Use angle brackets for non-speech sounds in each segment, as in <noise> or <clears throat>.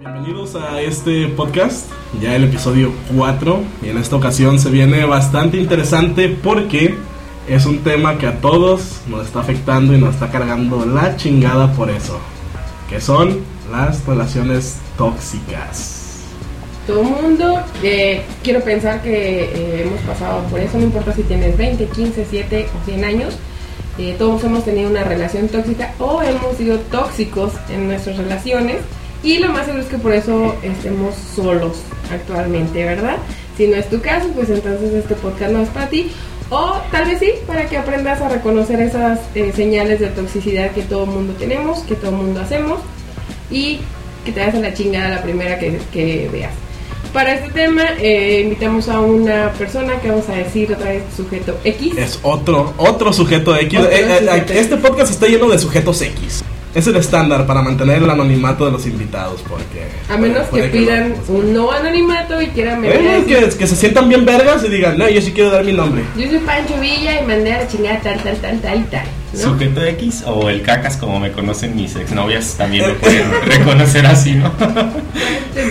Bienvenidos a este podcast, ya el episodio 4, y en esta ocasión se viene bastante interesante porque es un tema que a todos nos está afectando y nos está cargando la chingada por eso, que son las relaciones tóxicas. Todo el mundo, eh, quiero pensar que eh, hemos pasado por eso, no importa si tienes 20, 15, 7 o 100 años, eh, todos hemos tenido una relación tóxica o hemos sido tóxicos en nuestras relaciones y lo más seguro es que por eso estemos solos actualmente, ¿verdad? Si no es tu caso, pues entonces este podcast no es para ti. O tal vez sí, para que aprendas a reconocer esas eh, señales de toxicidad que todo mundo tenemos, que todo mundo hacemos y que te das a la chingada la primera que, que veas. Para este tema eh, invitamos a una persona que vamos a decir otra vez sujeto X. Es otro, otro sujeto X. Otro Eh, eh, sujeto este podcast está lleno de sujetos X. Es el estándar para mantener el anonimato de los invitados, porque... A menos puede que que pidan lo- un no anonimato y quieran Eh, que, que se sientan bien vergas y digan, no, yo sí quiero dar mi nombre. Yo soy Pancho Villa y mandé a la chingada tal, tal, tal, tal y tal. ¿no? Sujeto X o el cacas como me conocen mis exnovias también me <laughs> pueden reconocer así, ¿no?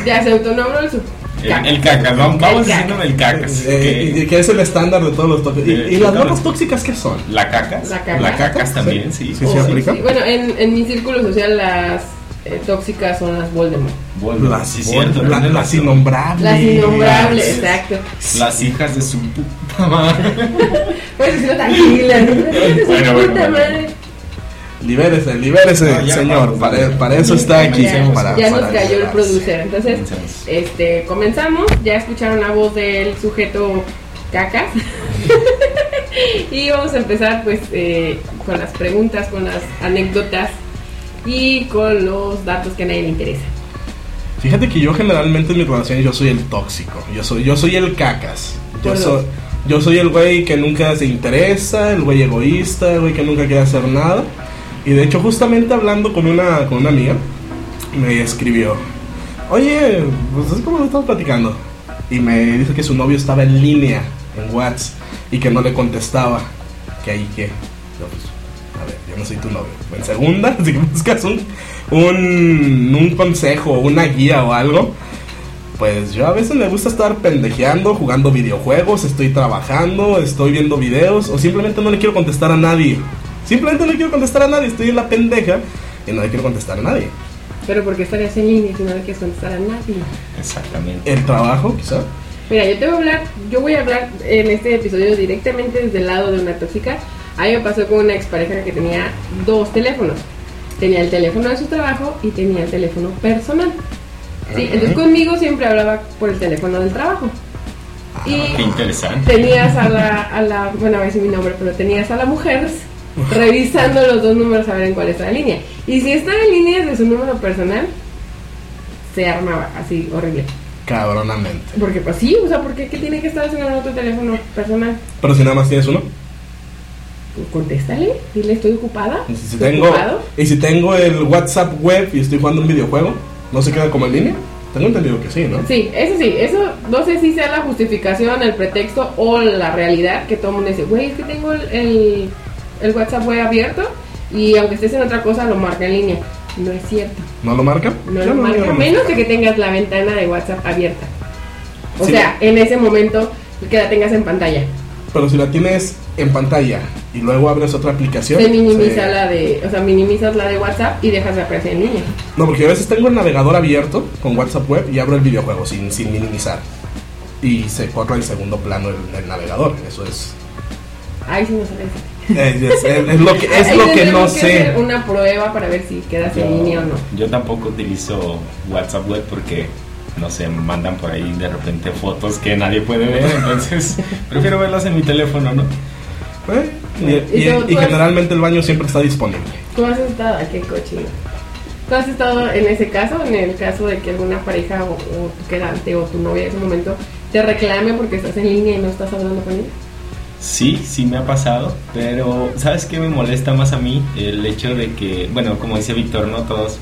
Ya se autonombró el su. El, el cacas, vamos, vamos El diciéndome el cacas. Eh, que- es el estándar de todos los tóxicos. ¿Y, Eh, y las morras tóxicas qué son? la cacas, La cacas. cacas también, sí. Sí, Oh, sí, aplica. Bueno, en, en mi círculo social las eh, tóxicas son las Voldemort. Bueno, Las, sí, cierto, la- tienes las razón. innombrables. Las innombrables, Las- exacto. Las hijas de su puta madre. <laughs> Pues decirlo tranquila, <laughs> Bueno, bueno, puta bueno. Libérese, libérese, No, señor. vamos, para, para eso está aquí. Ya, para- ya nos para cayó el producer. Entonces, este, comenzamos. Ya escucharon la voz del sujeto cacas. <laughs> y vamos a empezar pues eh, con las preguntas, con las anécdotas y con los datos que a nadie le interesa. Fíjate que yo generalmente en mis relaciones yo soy el tóxico. Yo soy, yo soy el cacas. Yo soy, dos. yo soy el güey que nunca se interesa, el güey egoísta, el güey que nunca quiere hacer nada. Y de hecho, justamente hablando con una, con una amiga, me escribió, oye, pues es como estamos platicando. Y me dice que su novio estaba en línea en WhatsApp y que no le contestaba. Que ahí que. Yo, pues, a ver, yo no soy tu novio. En segunda, <laughs> si buscas un, un, un consejo, una guía o algo, pues yo a veces me gusta estar pendejeando, jugando videojuegos, estoy trabajando, estoy viendo videos o simplemente no le quiero contestar a nadie. Simplemente no le quiero contestar a nadie, estoy en la pendeja y no le quiero contestar a nadie. Pero porque estarías en línea si no le quieres contestar a nadie. Exactamente. El trabajo, quizá. Mira, yo te voy a hablar, yo voy a hablar en este episodio directamente desde el lado de una tóxica. A mí me pasó con una expareja que tenía dos teléfonos. Tenía el teléfono de su trabajo y tenía el teléfono personal. Sí, entonces conmigo siempre hablaba por el teléfono del trabajo. Y Ah, Qué interesante. tenías a la, a la, bueno, a ver si mi nombre, pero tenías a la mujer revisando los dos números a ver en cuál está la línea. Y si estaba en línea de su número personal, se armaba así horrible. Cabronamente. Porque pues sí, o sea, ¿por qué, ¿Qué tiene que estar haciendo en otro teléfono personal? Pero si nada más tienes uno. Pues contéstale, dile estoy ocupada. Y si ¿Estoy tengo, ocupado? y si tengo el WhatsApp web y estoy jugando un videojuego, ¿no se queda como en línea? Tengo entendido que sí, ¿no? Sí, eso sí, eso no sé si sea la justificación, el pretexto o la realidad que todo el mundo dice, güey, es que tengo el, el, el WhatsApp web abierto y aunque estés en otra cosa lo marca en línea. No es cierto, ¿No lo marca? no lo marca, yo a menos de que tengas la ventana de WhatsApp abierta. O Sí. sea, en ese momento que la tengas en pantalla. Pero si la tienes en pantalla y luego abres otra aplicación. Se minimiza se- la de, o sea, minimizas la de WhatsApp y dejas de aparecer en línea. No, porque a veces tengo el navegador abierto con WhatsApp web y abro el videojuego sin, sin minimizar. Y se corre en segundo plano el, el navegador. Eso es. Ay, sí no sabes. Es, es- lo que, es lo que no que sé. hacer una prueba para ver si quedas en línea o no. yo tampoco utilizo WhatsApp web porque no sé, mandan por ahí de repente fotos que nadie puede ver, <laughs> entonces prefiero verlas en mi teléfono, ¿no? Eh, Y, ¿Y y- tú- y tú has- generalmente el baño siempre está disponible. ¿Tú has estado? Qué cochino. ¿Tú has estado en ese caso? En el caso de que alguna pareja o, o tu quedante o tu novia en ese momento te reclame porque estás en línea y no estás hablando con ella. Sí, sí me ha pasado, pero ¿sabes qué me molesta más a mí? El hecho de que, bueno, como dice Víctor, no todos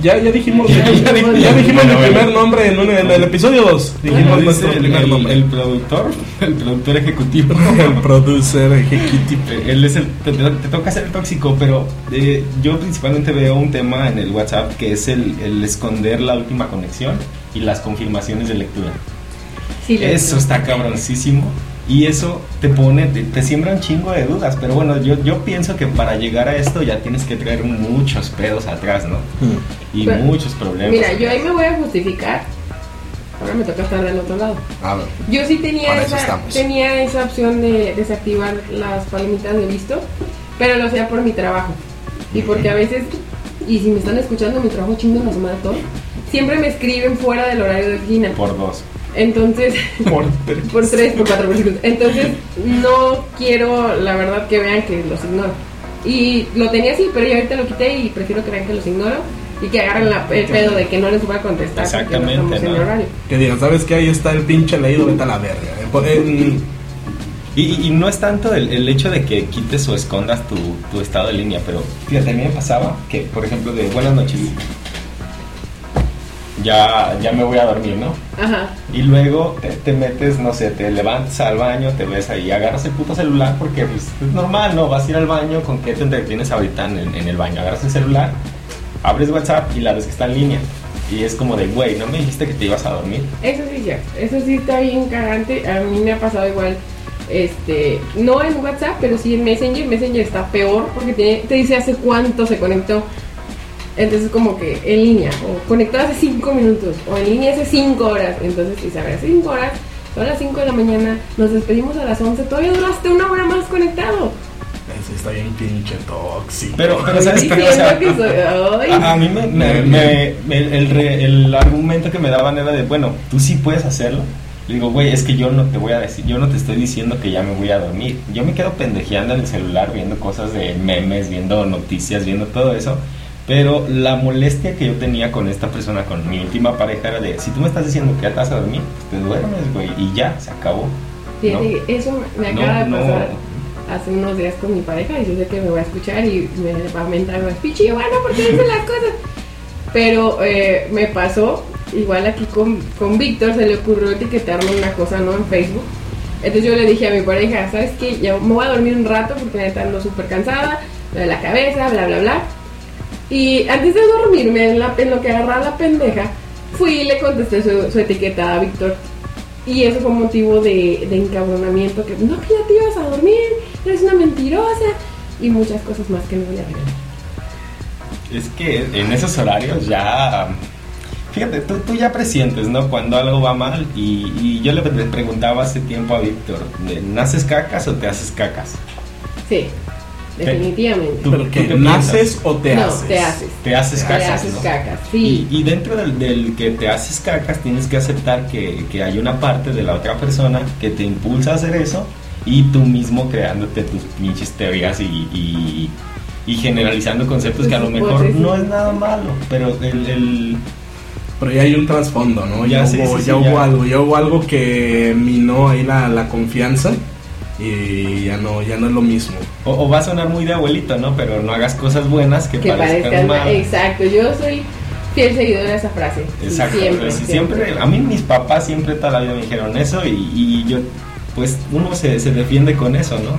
Ya, ya dijimos, <laughs> Ya ya, dijimos. ya dijimos Bueno, mi bueno. primer nombre en, un- en el episodio 2. Dijimos Dice nuestro el, primer el- nombre. el productor, el productor ejecutivo. <laughs> El producer ejecutivo. Él es el, te, toca ser el tóxico, pero eh, yo principalmente veo un tema en el WhatsApp que es el, el esconder la última conexión y las confirmaciones de lectura. Sí, Eso está cabroncísimo y eso te pone, te, te siembra un chingo de dudas, pero bueno, yo, yo pienso que para llegar a esto ya tienes que traer muchos pedos atrás, ¿no? Y Pero- muchos problemas. Mira, yo ahí me voy a justificar. Ahora me toca estar del otro lado. A ver. Yo sí tenía esa, tenía esa opción de desactivar las palomitas de visto, pero lo hacía por mi trabajo. Y porque a veces, y si me están escuchando, mi trabajo chingo la semana todo, siempre me escriben fuera del horario de oficina. Por dos. Entonces, <laughs> Por- por tres, por cuatro, cinco. Entonces, no quiero, la verdad, que vean que los ignoro. Y lo tenía así, pero ya ahorita lo quité y prefiero que vean que los ignoro y que agarren la- el pedo de que no les voy a contestar no Exactamente. Que digan, ¿sabes qué? Ahí está el pinche leído, vete a la verga. Eh, Y, y- y no es tanto el, el hecho de que quites o escondas tu, tu estado de línea, pero fíjate, a mí me pasaba que, por ejemplo, de buenas noches, ya, ya me voy a dormir, ¿no? Ajá. Y luego te, te metes, no sé, te levantas al baño, te ves ahí, agarras el puto celular porque pues, es normal, ¿no? Vas a ir al baño, ¿con qué te entretienes ahorita en, en el baño? Agarras el celular, abres WhatsApp y la ves que está en línea. Y es como de, güey, ¿no me dijiste que te ibas a dormir? Eso sí, ya. Eso sí está bien cagante. A mí me ha pasado igual. Este, no en WhatsApp, pero sí en Messenger. Messenger está peor porque tiene- te dice hace cuánto se conectó. Entonces, como que en línea, o conectado hace 5 minutos, o en línea hace 5 horas. Entonces, si saber, hace 5 horas, son las 5 de la mañana, nos despedimos a las 11, todavía duraste una hora más conectado. Ese está bien pinche tóxico. Pero, pero ¿sabes qué? O sea, diciendo que soy- ay. A, a mí me, me- me- me- el, re- el argumento que me daban era de, bueno, tú sí puedes hacerlo. Le digo, güey, es que yo no te voy a decir, yo no te estoy diciendo que ya me voy a dormir. Yo me quedo pendejeando en el celular viendo cosas de memes, viendo noticias, viendo todo eso. Pero la molestia que yo tenía con esta persona, con mi última pareja, era de, si tú me estás diciendo que ya te vas a dormir, pues te duermes, güey, y ya, se acabó. ¿no? eso me acaba no. de pasar hace unos días con mi pareja y yo sé que me va a escuchar y me va a mentar más pichi, bueno, ¿por qué dice las cosas? Pero eh, me pasó, igual aquí con, con Víctor se le ocurrió etiquetarme una cosa, ¿no? En Facebook. Entonces yo le dije a mi pareja, ¿sabes qué? Ya me voy a dormir un rato porque neta ando súper cansada, de la cabeza, bla, bla, bla. Y antes de dormirme, en, la- en lo que agarraba la pendeja, fui y le contesté su, su etiqueta a Víctor. Y eso fue motivo de, de encabronamiento, que no, que ya te ibas a dormir, eres una mentirosa, y muchas cosas más que no voy a revelar. Es que en esos horarios ya. Fíjate, tú, tú ya presientes, ¿no? Cuando algo va mal. Y, y yo le pre- preguntaba hace tiempo a Víctor: ¿naces cacas o te haces cacas? Sí, definitivamente. ¿Tú- ¿Pero tú que qué naces o te no, haces? te haces. Te haces Te cacas. haces ¿no? cacas, Y, sí. y dentro del, del que te haces cacas, tienes que aceptar que, que hay una parte de la otra persona que te impulsa a hacer eso. Y tú mismo creándote tus pinches teorías y, y, y generalizando conceptos que a lo mejor no es nada malo. Pero el- el Pero ya hay un trasfondo, ¿no? Ya, Ya, sí, hubo, sí, sí, ya hubo ya. algo, ya hubo algo que minó ahí la, la confianza y ya no, ya no es lo mismo. O, o va a sonar muy de abuelito, ¿no? Pero no hagas cosas buenas que, Que parezcan parezcan malas. Exacto, yo soy fiel seguidora de esa frase. Sí, Exacto. Siempre, sí, siempre. siempre- a mí mis papás siempre toda la vida me dijeron eso y, y yo, pues uno se, se defiende con eso, ¿no?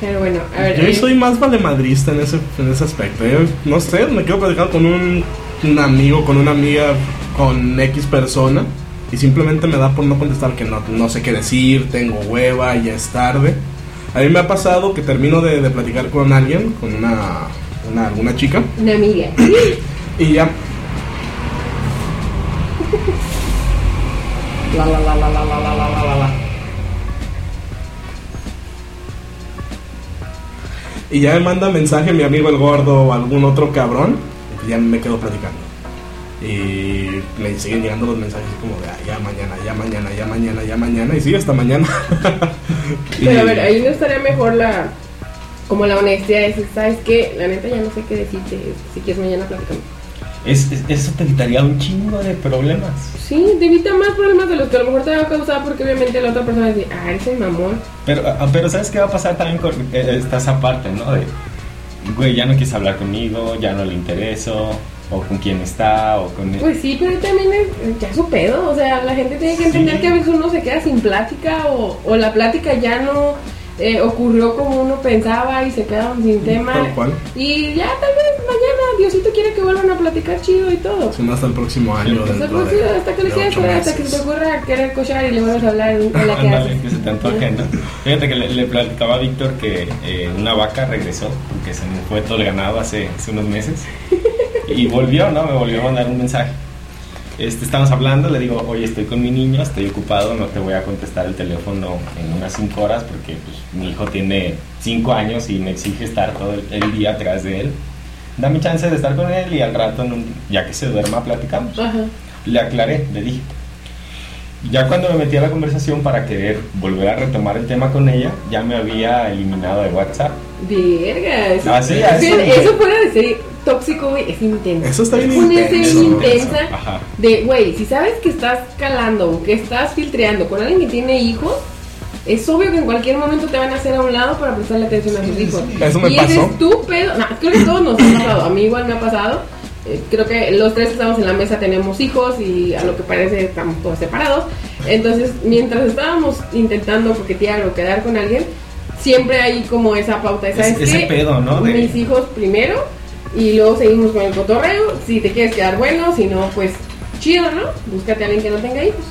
Pero bueno, a ver. Yo eh, soy más valemadrista en ese, en ese aspecto. Yo, no sé, me quedo platicando con un, un amigo, con una amiga, con X persona y simplemente me da por no contestar que no, no sé qué decir, tengo hueva, ya es tarde. A mí me ha pasado que termino de, de platicar con alguien, con una, una, alguna chica, Una amiga. y ya La, la, la, la, la, la, la, la, la, la. Y ya me manda mensaje mi amigo el gordo o algún otro cabrón. Y ya me quedo platicando. Y me siguen llegando los mensajes como de "Ah, ya mañana, ya mañana, ya mañana, ya mañana. Y sí, hasta mañana. <laughs> Y- Pero a ver, ahí no estaría mejor la. Como la honestidad decir, ¿sabes qué? La neta ya no sé qué decirte. Si quieres mañana platicamos. Es, es- eso te evitaría un chingo de problemas. Sí, te evita más problemas de los que a lo mejor te va a causar porque obviamente la otra persona dice, ah, eres el mamón. Pero, ah, pero ¿sabes qué va a pasar también con eh, esta esa parte, no? De, güey, ya no quieres hablar conmigo, ya no le intereso, o con quién está, o con... Pues sí, pero también es ya su pedo. O sea, la gente tiene que entender Sí. que a veces uno se queda sin plática o, o la plática ya no eh, ocurrió como uno pensaba y se quedaron sin tema. Tal cual. Y ya tal vez mañana Diosito quiere que vuelvan a platicar chido y todo. Si no hasta el próximo año. O sea, dentro pues, de- sí, hasta que le quieras hasta que se te ocurra querer cochar y le vuelvas a hablar en <laughs> la que haces. que se te antoje, ¿no? Fíjate que le, le platicaba a Víctor que eh, una vaca regresó, porque se me fue todo el ganado hace, hace unos meses, y volvió, ¿no? Me volvió a mandar un mensaje. Este, estamos hablando, le digo, oye, estoy con mi niño, estoy ocupado, no te voy a contestar el teléfono en unas 5 horas porque pues, mi hijo tiene 5 años y me exige estar todo el, día atrás de él. Dame chance de estar con él y al rato, ya que se duerma, platicamos. Ajá. Le aclaré, le dije. Ya cuando me metí a la conversación para querer volver a retomar el tema con ella, ya me había eliminado de WhatsApp. Verga. Eso, Ah, sí, así. eso fuera de ser tóxico, güey, es intenso. Eso está bien Es una intenso. intensa Ajá. de, güey, si sabes que estás calando o que estás filtreando con alguien que tiene hijos, es obvio que en cualquier momento te van a hacer a un lado para prestarle atención a sus hijos. Eso me y pasó. ese es tu pedo. No, creo que todos nos ha pasado. A mí igual me ha pasado. Eh, creo que los tres que estamos en la mesa tenemos hijos y a lo que parece estamos todos separados. Entonces, mientras estábamos intentando coquetear o quedar con alguien, siempre hay como esa pauta. Es- ¿Sabes ese pedo, ¿no? De- Mis hijos primero y luego seguimos con el cotorreo. Si te quieres quedar bueno, si no, pues chido, ¿no? Búscate a alguien que no tenga hijos.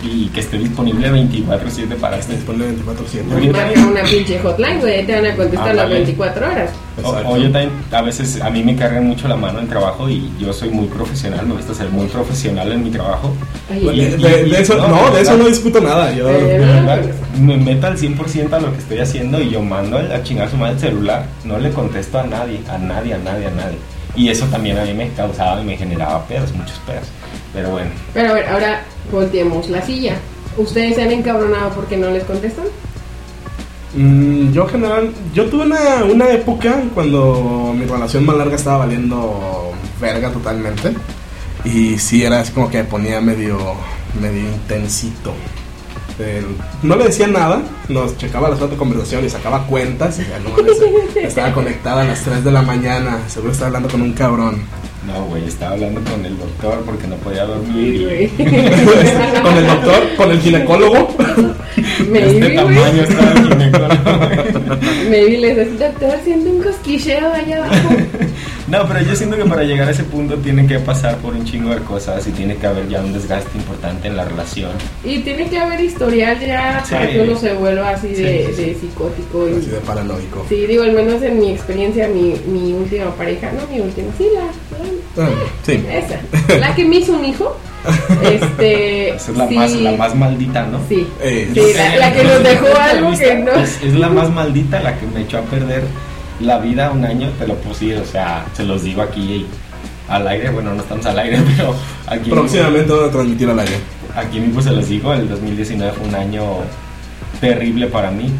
Y que esté disponible 24-7 para este. Dispone 24-7. Oye, Marca una pinche hotline, güey, ahí te van a contestar las Ándale. 24 horas. O, Exacto. o yo también, a veces a mí me cargan mucho la mano en trabajo y yo soy muy profesional, me gusta ser muy profesional en mi trabajo. Ay, De, Y- de- de eso, no, no, de de eso no discuto nada. Yo, Eh, De Ah, verdad, me meto al 100% a lo que estoy haciendo y yo mando a chingar su madre el celular, no le contesto a nadie, a nadie, a nadie, a nadie. Y eso también a mí me causaba y me generaba pedos, muchos pedos. Pero bueno, Pero a ver, ahora volteemos la silla. ¿Ustedes se han encabronado porque no les contestan? Mm, yo general, yo tuve una, una época cuando mi relación más larga estaba valiendo verga totalmente. Y sí, era así como que me ponía medio, medio intensito. El- no le decía nada, nos checaba las horas de conversación y sacaba cuentas. Y ya no estaba conectada a las 3 de la mañana, seguro estaba hablando con un cabrón. No, güey, estaba hablando con el doctor porque no podía dormir. <laughs> Con el doctor, con el ginecólogo. Maybe, este tamaño estaba el ginecólogo. Maybe les decía, doctor, siento un cosquilleo allá abajo. <laughs> No, pero yo siento que para llegar a ese punto tiene que pasar por un chingo de cosas y tiene que haber ya un desgaste importante en la relación. Y tiene que haber historial ya Sí. para que uno se vuelva así de, Sí, sí, de psicótico. Y, Así de paranoico. Sí, digo, al menos en mi experiencia, mi, mi última pareja, no mi última, sí, la, Ah, sí. esa, la que me hizo un hijo, este, <laughs> Esa es la, sí, más, la más maldita, ¿no? sí, Eh, sí, la, la que nos dejó algo que no, Es, es la más maldita, la que me echó a perder la vida un año, te lo puse, o sea, se los digo aquí al aire, bueno, no estamos al aire, <laughs> pero aquí, Próximamente van a transmitir al aire. aquí mismo se los digo, el 2019 fue un año terrible para mí,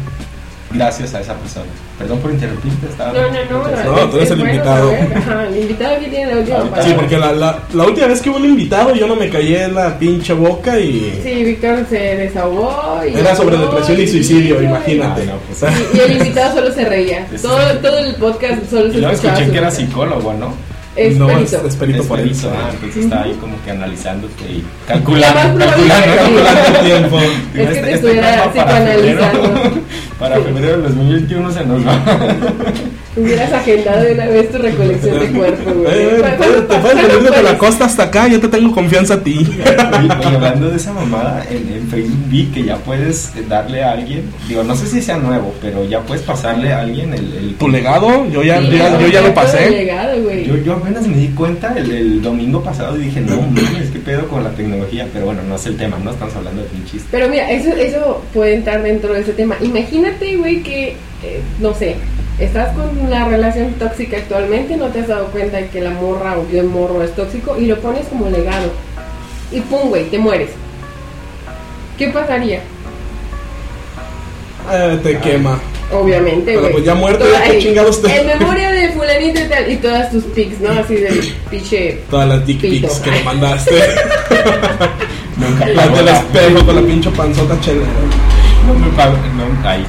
gracias a esa persona. Perdón por interrumpirte, estaba... no, no, no, No, tú eres es el bueno invitado. saber, ajá, el invitado aquí tiene la última palabra. Sí, porque la, la, la última vez que hubo un invitado yo no me callé en la pinche boca y Sí, Víctor se desahogó y era sobre depresión y suicidio, güey. imagínate. Ah, no, pues, Y, y el invitado solo se reía. Todo, todo el podcast solo Y se luego escuchaba escuché que era psicólogo, ¿no? Es no, perito. es, es perito Es forense. perito, ah, entonces Ujú. estaba ahí como que analizándote y La calculando, calculando, calculando el tiempo. Es que te Este- este estuviera psicoanalizando. febrero- Para febrero del 2021 se nos va. <laughs> Hubieras agendado de una vez tu recolección de cuerpo, güey. Eh, ¿Cuándo- te, puedes venir desde la costa hasta acá, yo te tengo confianza a ti. Oye, oye, hablando de esa mamada, en, en Facebook vi que ya puedes darle a alguien, digo, no sé si sea nuevo, pero ya puedes pasarle a alguien el... el- Tu legado, yo ya, Sí, yo ya, yo ya lo pasé. Legado. Yo, yo apenas me di cuenta el, el domingo pasado y dije, no mames, qué pedo con la tecnología, pero bueno, no es el tema, no estamos hablando de pinches. Pero mira, eso, eso puede entrar dentro de ese tema. Imagínate, güey, que, eh, no sé, estás con una relación tóxica actualmente, no te has dado cuenta de que la morra o el morro es tóxico y lo pones como legado. Y pum, güey, te mueres. ¿Qué pasaría? Eh, te quema. Obviamente, Pero güey. pues ya muerto, Todo ya chingados te- En memoria de fulanito y tal, y todas tus pics, ¿no? Así del pinche... Todas las dick pics que le <laughs> mandaste. <laughs> Nunca las del espejo con la pinche panzota chelera. No me pago, no, ay.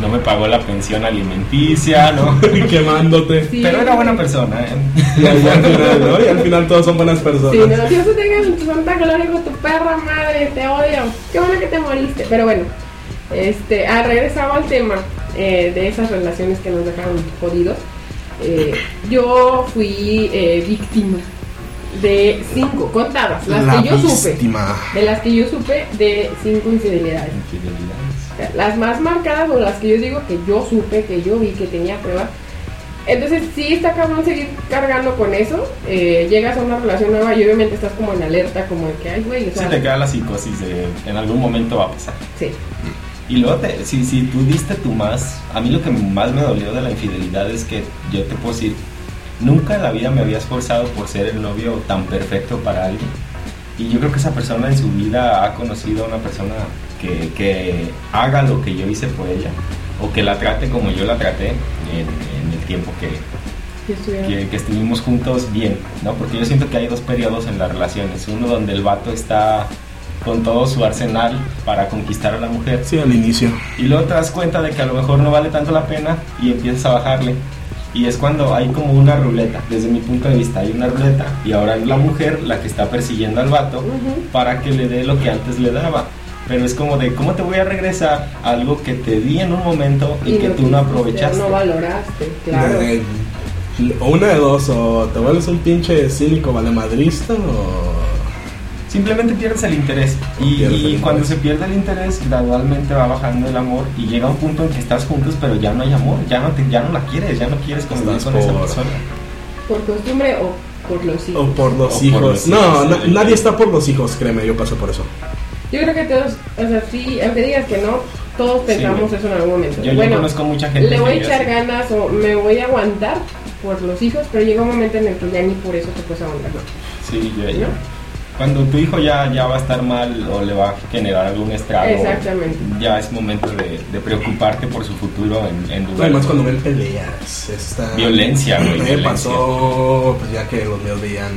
no me pagó la pensión alimenticia, ¿no? <laughs> Quemándote. Sí. Pero era buena persona, ¿eh? Y al, final, ¿no? Y al final todos son buenas personas. Sí, no, Dios te tenga en tu santa gloria con tu perra madre, te odio. Qué bueno que te moriste. Pero bueno, este, ah, regresaba al tema eh, de esas relaciones que nos dejaron jodidos. Eh, yo fui eh, víctima de cinco, contadas, las La que yo supe. De las que yo supe de cinco infidelidades. Infidelidades. Las más marcadas o las que yo digo que yo supe, que yo vi, que tenía prueba. Entonces sí está cabrón seguir cargando con eso. Eh, llegas a una relación nueva y obviamente estás como en alerta, como de que, ay, güey, o Se sea, te queda la psicosis de en algún momento va a pasar. sí. Y luego, te- si, si tú diste tu más, a mí lo que más me dolió de la infidelidad es que yo te puedo decir, nunca en la vida me había esforzado por ser el novio tan perfecto para alguien. Y yo creo que esa persona en su vida ha conocido a una persona que, que haga lo que yo hice por ella, o que la trate como yo la traté en, en el tiempo que, que estuvimos juntos bien, ¿no? Porque yo siento que hay dos periodos en las relaciones. Uno donde el vato está con todo su arsenal para conquistar a la mujer. Sí, al inicio. Y luego te das cuenta de que a lo mejor no vale tanto la pena y empiezas a bajarle. Y es cuando hay como una ruleta, desde mi punto de vista hay una ruleta y ahora es la mujer la que está persiguiendo al vato para que le dé lo que antes le daba. Pero es como de, ¿cómo te voy a regresar algo que te di en un momento y, que tú no aprovechaste? No valoraste, claro. Eh, o una de dos, o te vuelves un pinche cínico valemadrista o... Simplemente pierdes el interés. Y, Pierdes el y interés. cuando se pierde el interés, gradualmente va bajando el amor y llega un punto en que estás juntos, pero ya no hay amor, ya no, te, ya no la quieres, ya no quieres convivir con esa por- persona. Por costumbre o por los hijos. O por los O por hijos. no, sí. nadie está por los hijos, créeme, yo pasé por eso. Yo creo que todos, o sea, sí, aunque digas que no, todos pensamos eso en algún momento. Yo, yo bueno, conozco mucha gente le voy a echar así. ganas o me voy a aguantar por los hijos, pero llega un momento en el que ya ni por eso te puedes aguantar. Sí, yo- ¿No? Cuando tu hijo ya, ya va a estar mal o le va a generar algún estrago, Exactamente. ya es momento de, de preocuparte por su futuro en, en lugar Además de cuando ven peleas, esta... Violencia, güey, Me violencia. pasó, pues ya que los míos veían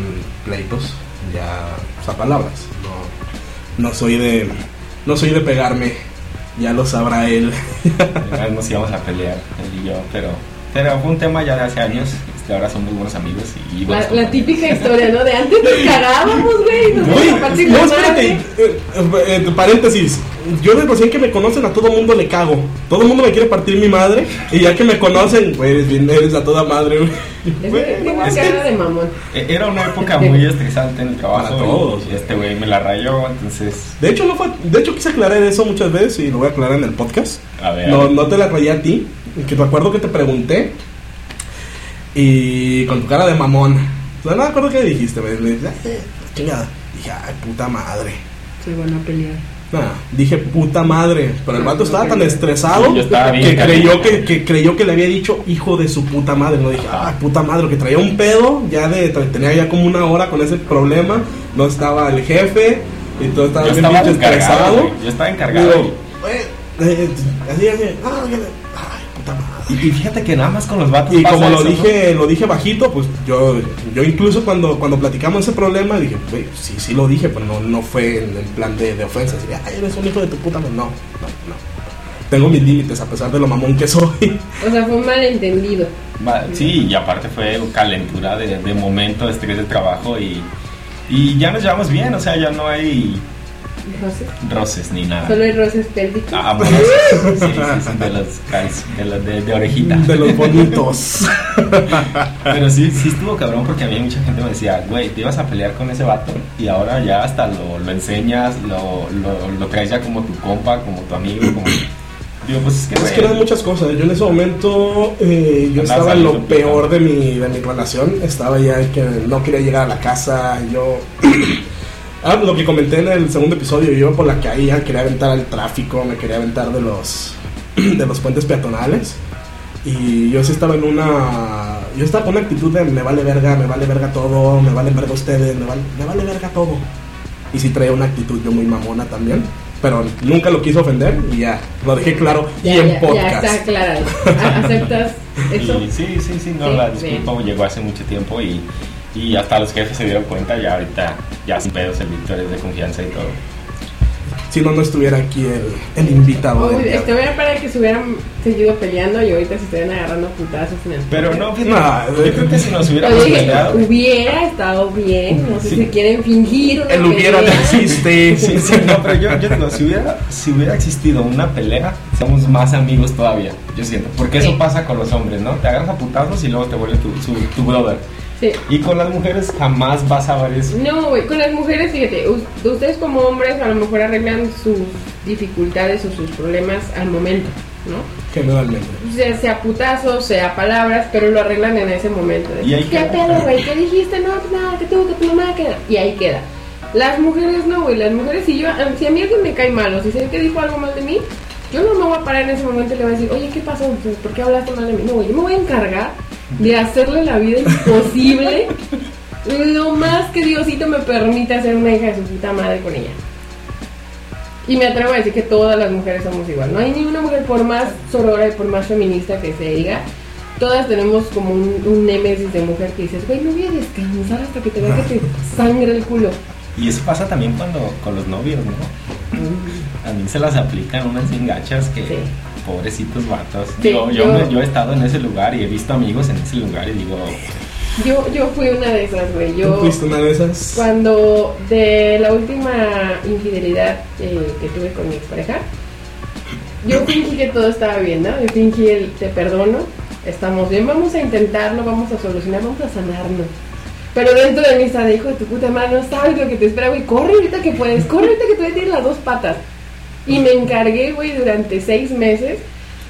pleitos, ya, o sea, palabras. No, no soy de, no soy de pegarme, ya lo sabrá él. Ya nos íbamos a pelear, él y yo, pero, pero fue un tema ya de hace años. Este, ahora son muy buenos amigos y, La, típica historia, ¿no? De antes nos <laughs> cagábamos, güey. Nos Uy, vamos a partir no, la espérate, madre. eh, eh, eh, paréntesis. Yo de recién que me conocen a todo mundo le cago. Todo el mundo me quiere partir mi madre. Y ya que me conocen, pues eres bien, eres a toda madre, güey. Es que de mamón. E- Era una época muy <laughs> estresante en el trabajo. Para todos. y este güey me la rayó, entonces. De hecho, no fue, de hecho quise aclarar eso muchas veces y lo voy a aclarar en el podcast. A ver. No, no te la rayé a ti. Que te acuerdo que te pregunté. Y con tu cara de mamón. O sea, no me acuerdo qué dijiste. Me, me dijiste, "Eh, chingada. Dije, ay, puta madre. Se van a pelear. Nah, dije puta madre, pero el vato estaba tan estresado estaba que creyó que, que creyó que le había dicho hijo de su puta madre. No dije, ah, puta madre, que traía un pedo, ya de tenía ya como una hora con ese problema, no estaba el jefe y todo estaba Yo bien estaba estresado. Yo estaba encargado. Digo, "Eh, eh, así, así, ah, y, y fíjate que nada más con los vatos. Y pasa como lo eso, ¿no? dije, lo dije bajito, pues yo, yo incluso cuando, cuando platicamos ese problema dije, güey, sí, sí lo dije, pero no, no fue en, en plan de, de ofensa, así, ay, eres un hijo de tu puta, madre". no, no, no. Tengo mis límites a pesar de lo mamón que soy. O sea, fue un malentendido. Sí, y aparte fue calentura de, de momento, estrés de trabajo y, y ya nos llevamos bien, o sea, ya no hay Roces. roces ni nada. Solo hay roces pélvicos. Ah, amorosos. Sí, sí, sí, de los cal- de, los de, de orejita. De los bonitos. Pero sí, sí estuvo cabrón porque a mí mucha gente me decía, güey, te ibas a pelear con ese vato y ahora ya hasta lo, lo enseñas, lo, lo, lo traes ya como tu compa, como tu amigo, como... Digo, pues es que, Es que eran muchas cosas. Yo en ese momento eh, yo estaba en lo peor de mi, de mi relación. Estaba ya en que no quería llegar a la casa. Yo. Ah, lo que comenté en el segundo episodio, yo iba por la calle, quería aventar al tráfico, me quería aventar de los, <clears throat> de los puentes peatonales. Y yo sí estaba en una. Yo estaba con una actitud de me vale verga, me vale verga todo, me vale verga ustedes, me vale, me vale verga todo. Y sí traía una actitud yo muy mamona también. Pero nunca lo quiso ofender y ya, lo dejé claro. Ya, y en ya, podcast. ya está aclarado. ¿A- ¿Aceptas <laughs> eso? Y sí, sí, sí, no, Sí, la disculpa llegó hace mucho tiempo y, y hasta los jefes se dieron cuenta, ya ahorita, ya sin pedos, el Víctor es de confianza y todo. Si no, no estuviera aquí el, el invitado. Uy, estuviera para que se hubieran seguido peleando y ahorita se estuvieran agarrando putazos en el Pero no, No, yo creo que si nos hubiéramos peleado. hubiera estado bien, no sé Sí. si quieren fingir una El hubiera no existe. Sí, sí, no, pero yo, yo digo, si hubiera, si hubiera existido una pelea, somos más amigos todavía, yo siento. Porque eso Sí. pasa con los hombres, ¿no? Te agarras a putazos y luego te vuelve tu, su- tu brother. Sí. Y con las mujeres jamás vas a ver eso. No, güey, con las mujeres, fíjate, us- ustedes como hombres a lo mejor arreglan sus dificultades o sus problemas al momento, ¿no? Generalmente. Sea, sea putazos, sea palabras, pero lo arreglan en ese momento. De, Y ahí ¿Qué pedo, güey? ¿Qué dijiste? No, pues nada, que tú, que tu mamá, que... Y ahí queda. Las mujeres no, güey, las mujeres, si yo, si a mí alguien me cae mal o si sé que dijo algo mal de mí, yo no me voy a parar en ese momento y le voy a decir, oye, ¿qué pasó? ¿Por qué hablaste mal de mí? No, güey, yo me voy a encargar de hacerle la vida imposible lo más que Diosito me permite hacer una hija de su puta madre con ella. Y me atrevo a decir que todas las mujeres somos igual. No hay ninguna mujer, por más sorora y por más feminista que se diga, todas tenemos como un, un némesis de mujer que dices, güey, no voy a descansar hasta que te vea que te sangre el culo. Y eso pasa también cuando con los novios, ¿no? A mí se las aplican unas engachas que Sí. Pobrecitos vatos. Sí, yo, yo, yo- he estado en ese lugar y he visto amigos en ese lugar y digo, Yo, yo fui una de esas, güey. ¿Tú Yo, fuiste una de esas? cuando de la última infidelidad eh, que tuve con mi expareja, yo fingí que todo estaba bien, ¿no? Yo fingí el te perdono, estamos bien, vamos a intentarlo, vamos a solucionar, vamos a sanarnos. Pero dentro de mí está de hijo de tu puta madre, no sabes lo que te espera, güey. Corre ahorita que puedes, corre ahorita que tú tienes las dos patas. Y me encargué, güey, durante seis meses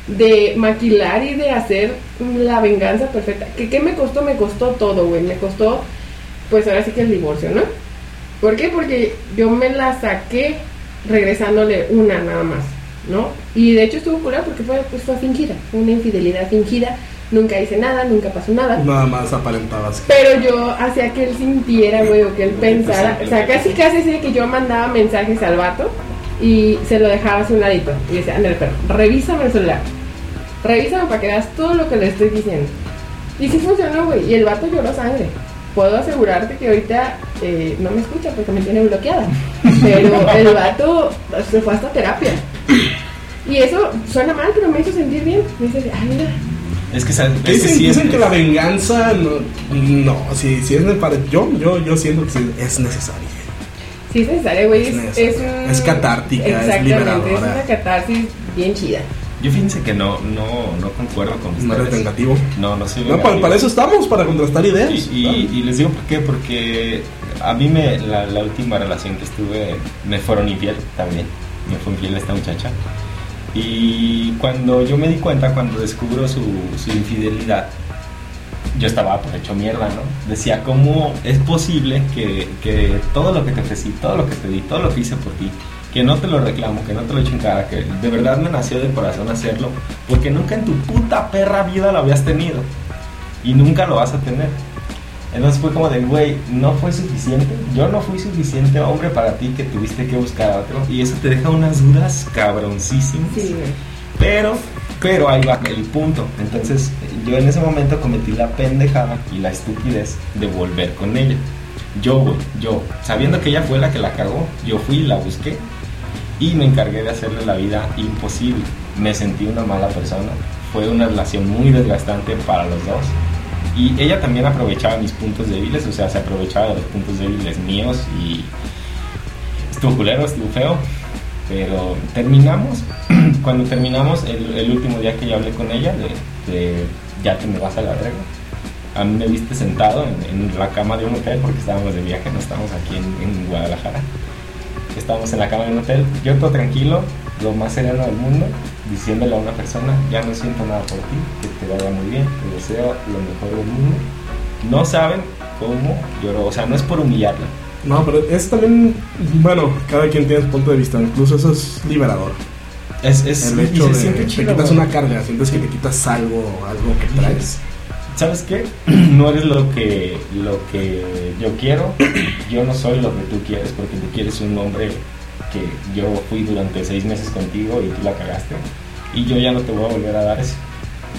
de maquilar y de hacer la venganza perfecta. ¿Qué, qué me costó? Me costó todo, güey. Me costó, pues ahora sí que el divorcio, ¿no? ¿Por qué? Porque yo me la saqué regresándole una nada más, ¿no? Y de hecho estuvo curada porque fue, pues, fue fingida, fue una infidelidad fingida. Nunca hice nada, nunca pasó nada. Nada más aparentabas que. Pero yo hacía que él sintiera, güey, o que él pensara. O sea, casi casi así que yo mandaba mensajes al vato y se lo dejaba hacia un ladito. Y decía, ándale, perro, revísame el celular. Revísame para que veas todo lo que le estoy diciendo. Y sí funcionó, güey. Y el vato lloró sangre. Puedo asegurarte que ahorita eh, no me escucha porque me tiene bloqueada. Pero el vato se fue hasta terapia. Y eso suena mal, pero me hizo sentir bien. Me dice, ay, mira, es que. Es que Dicen, sí es- dicen que la venganza no, no si, si es para yo, yo, yo siento que sí es necesaria. Sí es necesario, güey. Es, Es un- catártica, es liberadora. Es una catarsis bien chida. Yo fíjense que no, no, no concuerdo con ustedes. No eres vengativo. No, no soy No, para, para eso estamos, para contrastar ideas. Y, y- y les digo por qué, porque a mí me, la, la última relación que estuve me fueron infiel también, me fue infiel esta muchacha. Y cuando yo me di cuenta, cuando descubro su, su infidelidad, yo estaba pues hecho mierda, ¿no? Decía, ¿cómo es posible que, que todo lo que te ofrecí, todo lo que te di, todo lo que hice por ti, que no te lo reclamo, que no te lo echo en cara, que de verdad me nació de corazón hacerlo, porque nunca en tu puta perra vida lo habías tenido y nunca lo vas a tener. Entonces fue como de, güey, no fue suficiente. Yo no fui suficiente hombre para ti que tuviste que buscar a otro. Y eso te deja unas dudas cabroncísimas. Sí, güey. Pero, pero ahí va el punto. Entonces yo en ese momento cometí la pendejada y la estupidez de volver con ella. Yo, yo, sabiendo que ella fue la que la cagó, yo fui y la busqué y me encargué de hacerle la vida imposible. Me sentí una mala persona. Fue una relación muy desgastante para los dos. Y ella también aprovechaba mis puntos débiles, o sea, se aprovechaba de los puntos débiles míos y estuvo culero, estuvo feo, pero terminamos. <clears throat> Cuando terminamos, el, el último día que yo hablé con ella, de, ya te me vas a la verga, a mí me viste sentado en, la cama de un hotel, porque estábamos de viaje, no estábamos aquí en, en Guadalajara. Estábamos en la cama de un hotel, yo todo tranquilo, lo más sereno del mundo, diciéndole a una persona, ya no siento nada por ti, que te vaya muy bien, te deseo lo mejor del mundo. No saben cómo lloró, o sea, no es por humillarla, No, pero es también, bueno, cada quien tiene su punto de vista. Incluso eso es liberador. Es, es, El hecho de siente te quitas una carga, sientes que te quitas algo, algo que traes. ¿Sabes qué? <clears throat> No eres lo que, lo que yo quiero, yo no soy lo que tú quieres, porque tú quieres un hombre que yo fui durante seis meses contigo y tú la cagaste, y yo ya no te voy a volver a dar eso.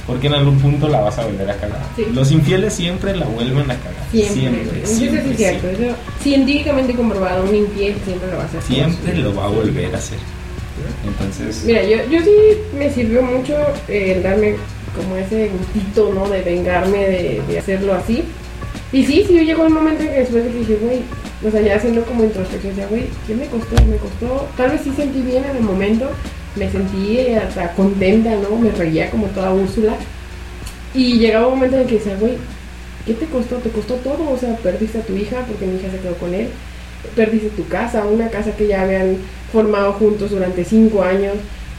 Porque en algún punto la vas a volver a cagar. Sí. Los infieles siempre la vuelven a cagar. Siempre. Siempre, Eso siempre, es cierto. siempre. Eso, científicamente comprobado, un infiel siempre lo va a hacer. Siempre lo va a volver a hacer. Entonces, Mira, yo, yo sí me sirvió mucho eh, el darme como ese gustito, ¿no? De vengarme, de, de hacerlo así. Y sí, sí, llegó el momento en que después de que dije, güey, o sea, ya haciendo como introspección, decía, güey, ¿qué me costó? Me costó, tal vez sí sentí bien en el momento, me sentí hasta contenta, ¿no? Me reía como toda Úrsula. Y llegaba un momento en el que decía, güey, ¿qué te costó? Te costó todo, o sea, perdiste a tu hija porque mi hija se quedó con él, perdiste tu casa, una casa que ya habían formado juntos durante cinco años,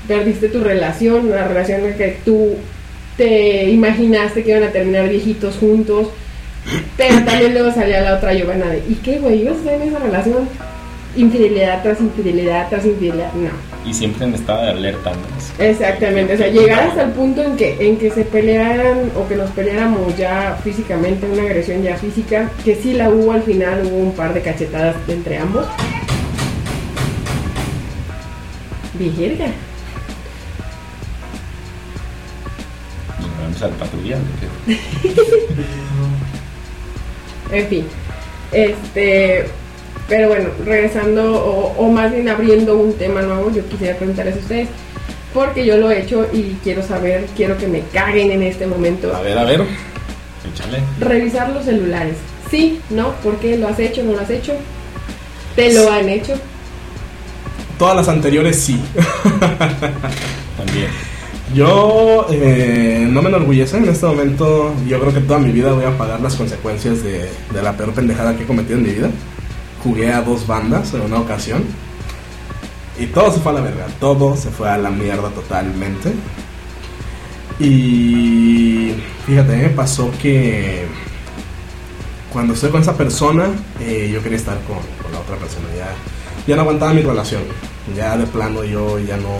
perdiste tu relación, una relación en la que tú te imaginaste que iban a terminar viejitos juntos, pero también luego salía la otra Giovanna de, ¿y qué, güey? ¿Ibas a estar en esa relación? Infidelidad tras infidelidad tras infidelidad, no. y siempre en estado de alerta, ¿no? Exactamente, o sea, llegar hasta el punto en que, en que se pelearan o que nos peleáramos ya físicamente, una agresión ya física, que sí la hubo al final, hubo un par de cachetadas entre ambos. Virga. Y nos vamos al patrullando. que- <laughs> En fin, este, pero bueno, regresando o, o más bien abriendo un tema nuevo, yo quisiera preguntarles a ustedes, porque yo lo he hecho y quiero saber, quiero que me caguen en este momento. A ver, a ver. Échale. Revisar los celulares. Sí, no, ¿por qué lo has hecho, no lo has hecho? ¿Te lo han hecho? Todas las anteriores sí. <laughs> También. Yo eh, no me enorgullece en este momento. Yo creo que toda mi vida voy a pagar las consecuencias de, de la peor pendejada que he cometido en mi vida. Jugué a dos bandas en una ocasión. Y todo se fue a la verga. Todo se fue a la mierda totalmente. Y fíjate, me pasó que cuando estoy con esa persona, eh, yo quería estar con, con la otra persona. Ya, ya no aguantaba mi relación. Ya de plano yo ya no...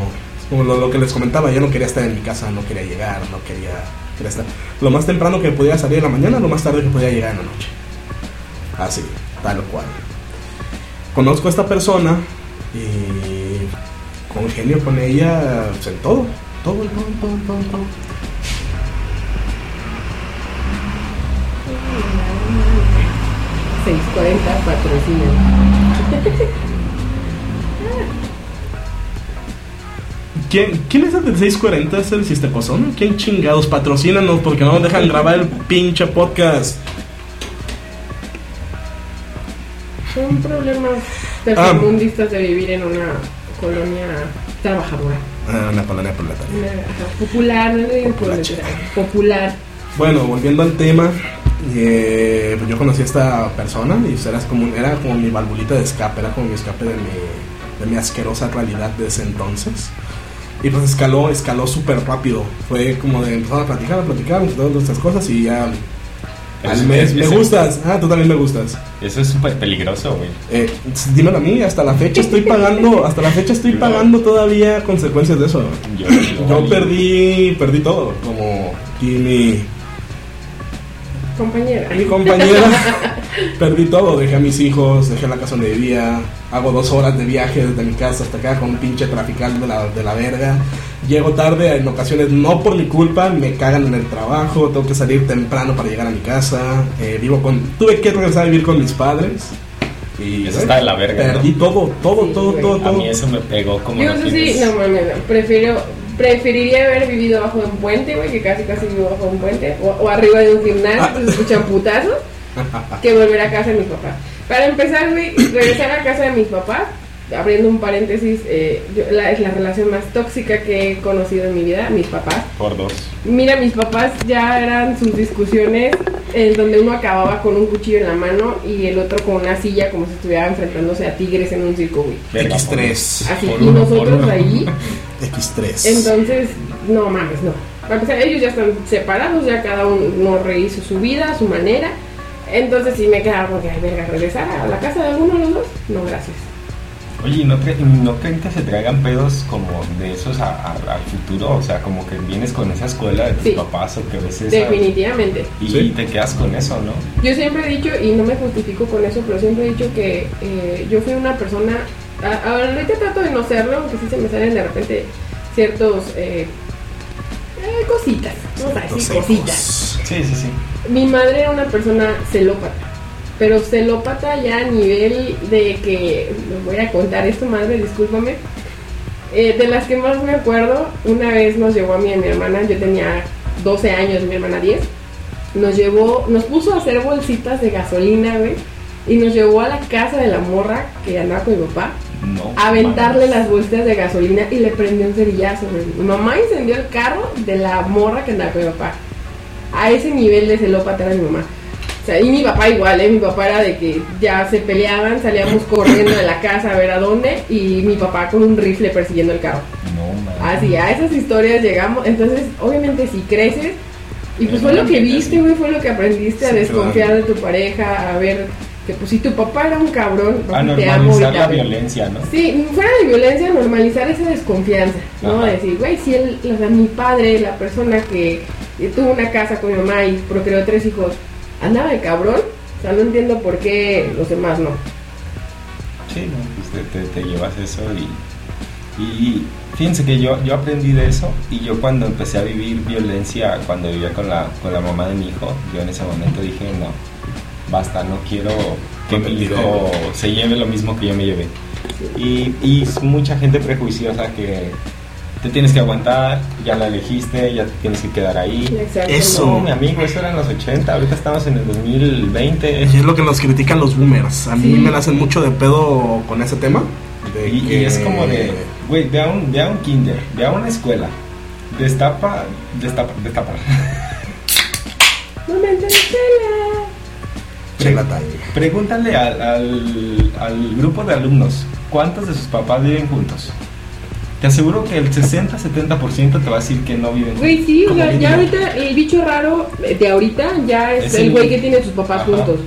Como lo, que les comentaba, yo no quería estar en mi casa, no quería llegar, no quería, quería estar... Lo más temprano que podía salir en la mañana, lo más tarde que podía llegar en la noche. Así, tal cual. Conozco a esta persona y congenio con ella pues, en todo. Todo, todo, todo, todo, todo. Seis 640 patrocina. ¿Quién, ¿Quién es el del 640? ¿Es el Sistecozón? ¿Quién chingados? Patrocínanos porque no nos dejan grabar el pinche podcast. Son problemas tercermundistas de vivir en una colonia trabajadora. Ah, una colonia proletaria. Una- popular, no digo proletaria, popular. Bueno, volviendo al tema, eh, pues yo conocí a esta persona y pues, era como, era como mi valvulita de escape, era como mi escape de mi, de mi asquerosa realidad de ese entonces. Y pues escaló, escaló súper rápido. Fue como de empezar a platicar, a platicar, todas estas cosas y ya al mes, me gustas, ah, tú también me gustas. Eso es súper peligroso, güey. Eh, dímelo a mí, hasta la fecha estoy pagando, hasta la fecha estoy Yo- pagando todavía consecuencias de eso. Yo, Yo perdí, perdí todo, como aquí mi, Compañera. mi compañera, <laughs> perdí todo, dejé a mis hijos, dejé la casa donde vivía, hago dos horas de viaje desde mi casa hasta acá con un pinche trafical de la, de la verga, llego tarde en ocasiones no por mi culpa, me cagan en el trabajo, tengo que salir temprano para llegar a mi casa, eh, vivo con, tuve que regresar a vivir con mis padres. Y Eso está de la verga, Perdí todo, todo, Sí, todo, güey. todo, A todo. mí eso me pegó como Yo no eso sí, tienes- no no. Prefiero, preferiría haber vivido bajo de un puente, güey, que casi casi vivo bajo un puente, o, o arriba de un gimnasio, que se escuchan putazos, <laughs> que volver a casa de mis papás. Para empezar, güey, regresar a casa de mis papás, abriendo un paréntesis, eh, yo- la, es la relación más tóxica que he conocido en mi vida, mis papás. Por dos. Mira, mis papás ya eran sus discusiones en donde uno acababa con un cuchillo en la mano y el otro con una silla como si estuviera enfrentándose a tigres en un circo, güey. Verga, por X3. Así, Por y uno, nosotros ahí <laughs> X3. entonces, no mames, no. Para empezar, ellos ya están separados, ya cada uno rehizo su vida, a su manera. Entonces, sí me quedaba porque, ay, verga, regresar a la casa de alguno de los dos. No, gracias. Oye, ¿y ¿no, cre- ¿no creen que se traigan pedos como de esos a- a- al futuro? O sea, como que vienes con esa escuela de tus Sí. papás o que ves esa... Definitivamente. Y Sí. te quedas con eso, ¿no? Yo siempre he dicho, y no me justifico con eso, pero siempre he dicho que eh, yo fui una persona. A- Ahorita trato de no serlo, aunque sí se me salen de repente ciertos eh, eh, cositas, vamos a decir cositas. Sí, sí, sí. Mi madre era una persona celópata, pero celópata ya a nivel de que, les voy a contar esto, madre, discúlpame. Eh, de las que más me acuerdo, una vez nos llevó a mí y a mi hermana, yo tenía 12 años, mi hermana 10, nos llevó, nos puso a hacer bolsitas de gasolina, güey, y nos llevó a la casa de la morra que andaba con mi papá, No. aventarle mames. las bolsitas de gasolina y le prendió un cerillazo. Mi mamá incendió el carro de la morra que andaba con mi papá. A ese nivel de celópata era mi mamá. O sea, y mi papá igual, ¿eh? Mi papá era de que ya se peleaban, salíamos <coughs> corriendo de la casa a ver a dónde y mi papá con un rifle persiguiendo el carro. No. Así, a esas historias llegamos. Entonces, obviamente, si creces, y pues fue lo que viste, güey, fue lo que aprendiste a desconfiar claro. de tu pareja, a ver que pues si tu papá era un cabrón, A papi, te amo y normalizar te la violencia, ¿no? Sí, fuera de violencia, normalizar esa desconfianza, ¿no? Ajá. Decir, güey, si él, o sea, mi padre, la persona que tuvo una casa con mi mamá y procreó tres hijos, andaba de cabrón, o sea, no entiendo por qué los demás no. Sí, no, pues te, te- te llevas eso y, y fíjense que yo, yo aprendí de eso y yo cuando empecé a vivir violencia, cuando vivía con la, con la mamá de mi hijo, yo en ese momento dije, no, basta, no quiero que mi hijo se lleve lo mismo que yo me llevé. Y, y es mucha gente prejuiciosa que te tienes que aguantar, ya la elegiste, ya te tienes que quedar ahí. Exacto. Eso. No, mi amigo, eso era en los 80, ahorita estamos en el 2020. Y es lo que nos critican los boomers. A mí Sí. me la hacen mucho de pedo con ese tema. de Y, y que- es como de, güey, ve a un, ve a un kinder, ve a una escuela, destapa, destapa, destapa. Momento de Pregúntale al, al, al grupo de alumnos, ¿cuántos de sus papás viven juntos? Te aseguro que el 60-70% te va a decir que no viven juntos. Güey, sí, o sea, ya ahorita el bicho raro de ahorita ya es, Es el el- güey que tiene sus papás Ajá. juntos.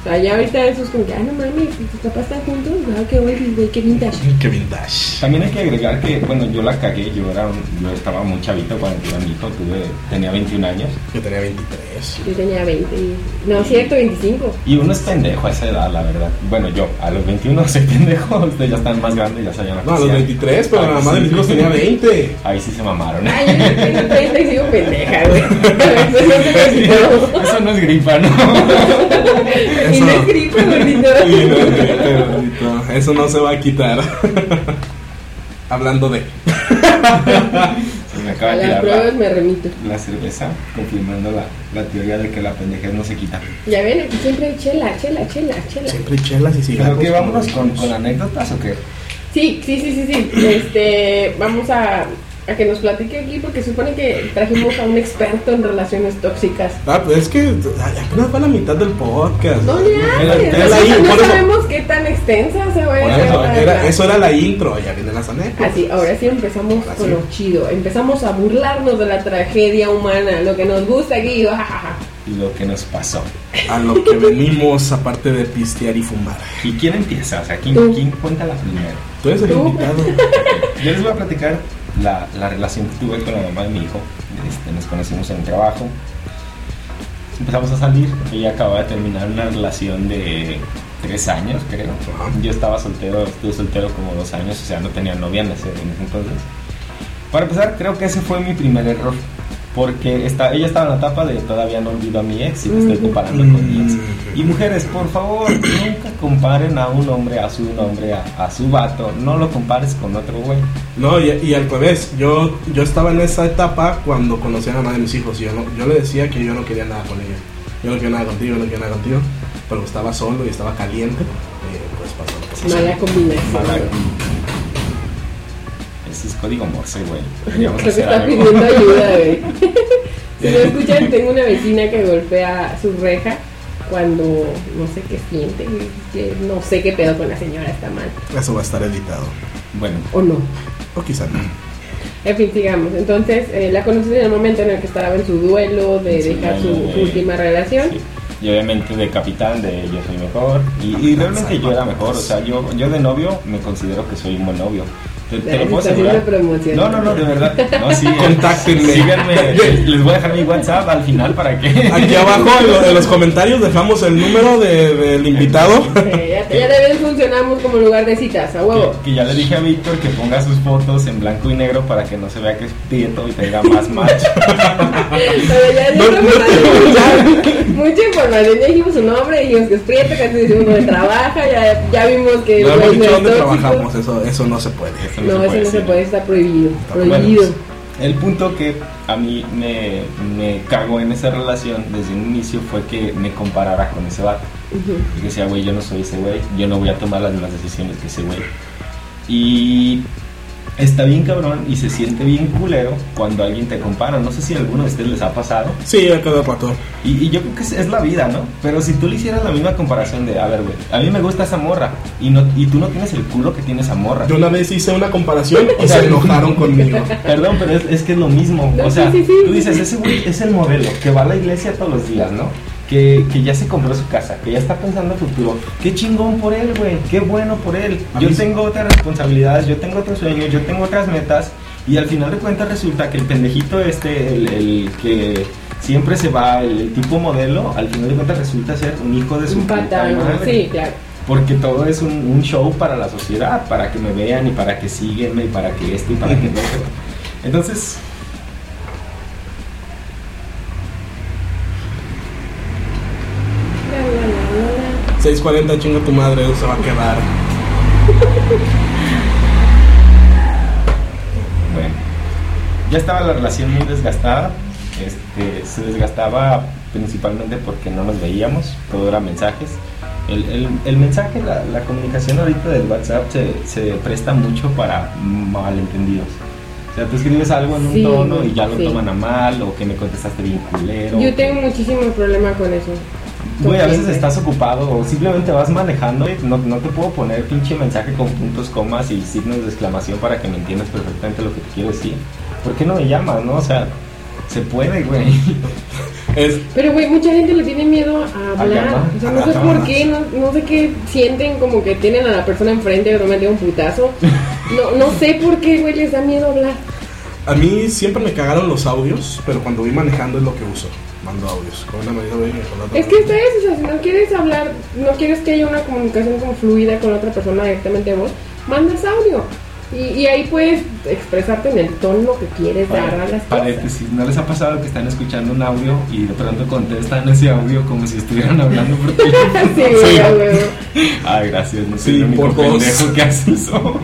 O sea, ya ahorita eso es como que, ah, no mames, tus papás están juntos, ah, qué güey, güey, qué vintage. Qué vintage. También hay que agregar que, bueno, yo la cagué, yo, era un- yo estaba muy chavito cuando tuve a mi hijo, tuve, tenía 21 años. Yo tenía 23. Yo tenía 20, y- no, cierto, 25. Y uno es pendejo a esa edad, la verdad. Bueno, yo, a los 21 soy pendejo, ustedes ya están más grandes, ya sabían que No, a los hacían. 23, pero la mamá de mis hijos tenía 20. Ahí sí se mamaron. Ay, yo tengo 30 y sigo pendeja, güey. <laughs> Eso no se me quitó. <laughs> Eso no es gripa, ¿no? Y no es gripe, gordito. No, bonito, Eso no se va a quitar. <laughs> Hablando de. <laughs> Se me acaba A de las pruebas la, me remito. la cerveza, confirmando la, la teoría de que la pendejez no se quita. Ya ven, aquí siempre hay chela, chela, chela, chela. Siempre chelas y cigarros. Pero que vámonos con, con anécdotas o qué? Sí, sí, sí, sí, sí. Este, vamos a, a que nos platique aquí porque supone que trajimos a un experto en relaciones tóxicas. Ah, pues es que ay, apenas va la mitad del podcast. No le Era- era ahí, no eso- sabemos qué tan extensa se va a hacer. eso, la- era- la- eso era la intro, ya vienen las anécdotas. Así, ahora sí empezamos Ahora con lo chido. Empezamos a burlarnos de la tragedia humana, lo que nos gusta aquí. lo que nos pasó. A lo que venimos, aparte de pistear y fumar. ¿Y quién empieza? O sea, ¿quién, Tú. quién cuenta la primera? Tú eres el Tú. invitado. Yo les voy a platicar la, la relación que tuve con la mamá de mi hijo. Este, nos conocimos en el trabajo. Empezamos a salir. Ella acababa de terminar una relación de tres años, creo. Yo estaba soltero, estuve soltero como dos años, o sea, no tenía novia en ese, en ese entonces. Para empezar, creo que ese fue mi primer error. Porque está, ella estaba en la etapa de todavía no olvido a mi ex y me estoy comparando con mi ex. Mm. Y mujeres, por favor, nunca comparen a un hombre, a su nombre, a, a su vato. No lo compares con otro güey. No, y, y al revés, yo, yo estaba en esa etapa cuando conocí a la madre de mis hijos y yo, no, yo le decía que yo no quería nada con ella. Yo no quería nada contigo, yo no quería nada contigo, pero estaba solo y estaba caliente. Y pues pasó. Mala combinación. Mala- güey. Ese es código Morse, güey. Creo que está algo. pidiendo ayuda, güey. <laughs> Si no escuchan, tengo una vecina que golpea su reja cuando no sé qué siente, que no sé qué pedo con la señora, está mal. Eso va a estar editado. Bueno, O no. O quizá no. En fin, sigamos. Entonces, eh, la conocí en el momento en el que estaba en su duelo de Sí, dejar su, de- su última relación. sí. Y obviamente de capitán, de yo soy mejor. Y, y realmente yo era mejor. O sea, yo, yo de novio me considero que soy un buen novio. Te, lo puedo asegurar. No, no, no, de verdad. <laughs> No, sí, Contáctenme. Síganme. <laughs> Les voy a dejar mi WhatsApp al final para que. <laughs> Aquí abajo en, lo- en los comentarios dejamos el número de- del invitado. Ya, ya de vez funcionamos como lugar de citas, a huevo. Que, que ya le dije a Víctor que ponga sus fotos en blanco y negro para que no se vea que es prieto y tenga más match. Pero ya No, dijimos no mucha, mucha información, ya dijimos su nombre, dijimos que es prieto, que antes decimos dónde trabaja, ya, ya vimos que No hemos güey, dicho dónde tóxico. trabajamos, eso, eso no se puede. Eso No, eso no se puede, está prohibido, prohibido. el punto que a mí me, me cagó en esa relación desde un inicio fue que me comparara con ese vato. Ujú. Y decía, güey, yo no soy ese güey, yo no voy a tomar las mismas decisiones que ese güey. Y está bien cabrón y se siente bien culero cuando alguien te compara. No sé si a alguno de ustedes les ha pasado. Sí, a cada rato. Y, y yo creo que es, es la vida, ¿no? Pero si tú le hicieras la misma comparación de, a ver, güey, a mí me gusta esa morra y, no, y tú no tienes el culo que tiene esa morra. Yo una vez hice una comparación y O sea, se enojaron conmigo. <laughs> Perdón, pero es, es que es lo mismo. No, o sea, sí, sí, sí. tú dices, ese güey es el modelo que va a la iglesia todos los días, ¿no? Que, que ya se compró su casa, que ya está pensando en futuro. Qué chingón por él, güey. Qué bueno por él. A Yo sí. tengo otras responsabilidades, yo tengo otros sueños, yo tengo otras metas. Y al final de cuentas resulta que el pendejito este, el, el que siempre se va, el, el tipo modelo, al final de cuentas resulta ser un hijo de su Un puta madre. sí, claro. Porque todo es un, un show para la sociedad, para que me vean y para que síguenme y para que esto y para que no. Entonces, La, la, la, la, la. 640 chinga tu madre, eso se va a quedar. bueno, ya estaba la relación muy desgastada. Este, se desgastaba principalmente porque no nos veíamos, todo era mensajes. El, el- el mensaje, la, la comunicación ahorita del WhatsApp se, se presta mucho para malentendidos. O sea, tú escribes algo en un Sí, tono y ya lo sí. toman a mal, o que me contestaste bien culero. Yo o que- tengo muchísimo problema con eso. Güey, a veces estás ocupado o simplemente vas manejando y no, no te puedo poner pinche mensaje con puntos, comas y signos de exclamación para que me entiendas perfectamente lo que te quiero decir. ¿Por qué no me llamas, no? O sea, se puede, güey. <laughs> Es, Pero, güey, mucha gente le tiene miedo a hablar. O sea, no sé por qué, no, no sé qué sienten como que tienen a la persona enfrente y de repente un putazo. No, no sé por qué, güey, les da miedo hablar. a mí siempre me cagaron los audios, pero cuando voy manejando es lo que uso. Mando audios. Con una medida con. Es que esta es, o sea, si no quieres hablar, no quieres que haya una comunicación como fluida con otra persona directamente a vos, mandas audio. Y, y ahí puedes expresarte en el tono que quieres dar a las cosas. Paréntesis, ¿no les ha pasado que están escuchando un audio y de pronto contestan ese audio como si estuvieran hablando por <laughs> teléfono? Sí, güey, Sí. Ay, gracias, no soy Sí, el único pendejo que hace eso.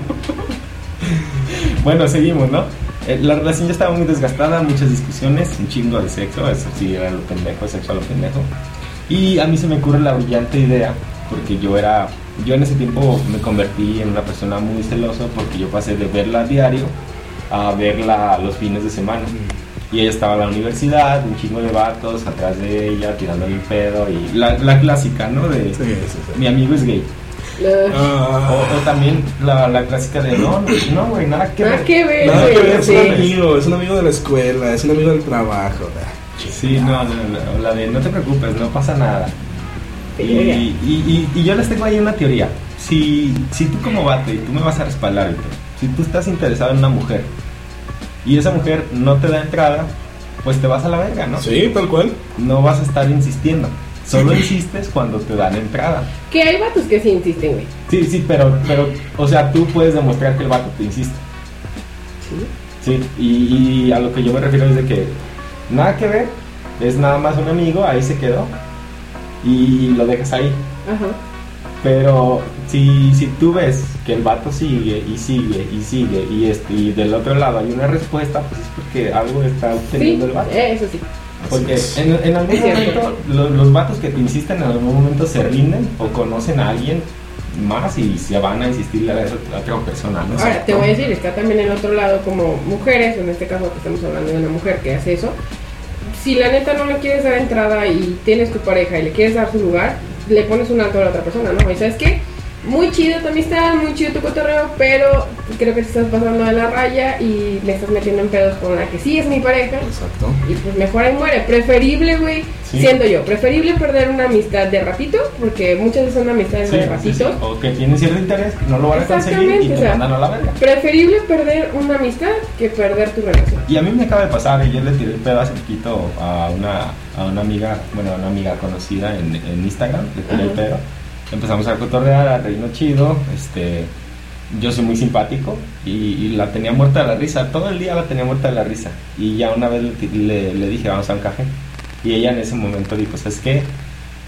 <laughs> bueno, seguimos, ¿no? Eh, La relación ya estaba muy desgastada, muchas discusiones, un chingo de sexo, eso sí era lo pendejo, sexo a lo pendejo. Y a mí se me ocurre la brillante idea, porque yo era, yo en ese tiempo me convertí en una persona muy celosa porque yo pasé de verla a diario a verla los fines de semana. Y ella estaba en la universidad, un chingo de vatos atrás de ella, tirándole el pedo y la, la clásica, ¿no? De Sí, sí, sí. mi amigo es gay. O, o también la, la clásica de no, no, no, güey, nada que Nada ver. que ver, nada que ver, es un amigo, es un amigo de la escuela, es un amigo del trabajo. Sí, no, no, no, la de no te preocupes, no pasa nada. Y, y, y- y yo les tengo ahí una teoría. Si, si tú como vato y tú me vas a respaldar, si tú estás interesado en una mujer y esa mujer no te da entrada, pues te vas a la verga, ¿no? Sí, tal cual. No vas a estar insistiendo. Solo insistes cuando te dan entrada. Que hay vatos que sí insisten, güey. Sí, sí, pero, pero, o sea, tú puedes demostrar que el vato te insiste. Sí. Sí, y, y a lo que yo me refiero es de que nada que ver, es nada más un amigo, ahí se quedó y lo dejas ahí. Ajá. Pero si, si tú ves que el vato sigue y sigue y sigue y, este, y del otro lado hay una respuesta, pues es porque algo está Sí, obteniendo el vato. eso sí. Porque en, en algún momento lo- los, vatos que te insisten en algún momento se rinden o conocen a alguien más y se van a insistirle a, a otra persona. ¿no? Ahora, te voy a decir, está también el otro lado como mujeres, en este caso que estamos hablando de una mujer que hace eso. Si la neta no le quieres dar entrada y tienes tu pareja y le quieres dar su lugar, le pones un alto a la otra persona, ¿no? Y sabes qué, muy chido tu amistad, muy chido tu cotorreo, pero creo que te estás pasando de la raya y me estás metiendo en pedos con la que sí es mi pareja. Exacto. Y pues mejor ahí muere. Preferible, güey, Sí. siendo yo, preferible perder una amistad de ratito, porque muchas veces son amistades Sí, de ratito. sí. O que tienen cierto interés, que no lo van a conseguir y Exactamente, te o sea. mandan a la verga. Preferible perder una amistad que perder tu relación. Y a mí me acaba de pasar, y yo le tiré el pedo hace poquito a una, a una amiga, bueno, a una amiga conocida en, en Instagram, le tiré el pedo. Empezamos a cotorrear, a reírnos chido, este, yo soy muy simpático y, y la tenía muerta de la risa, todo el día la tenía muerta de la risa. Y ya una vez le, ti- le- le dije, vamos a un café. Y ella en ese momento dijo, ¿sabes qué?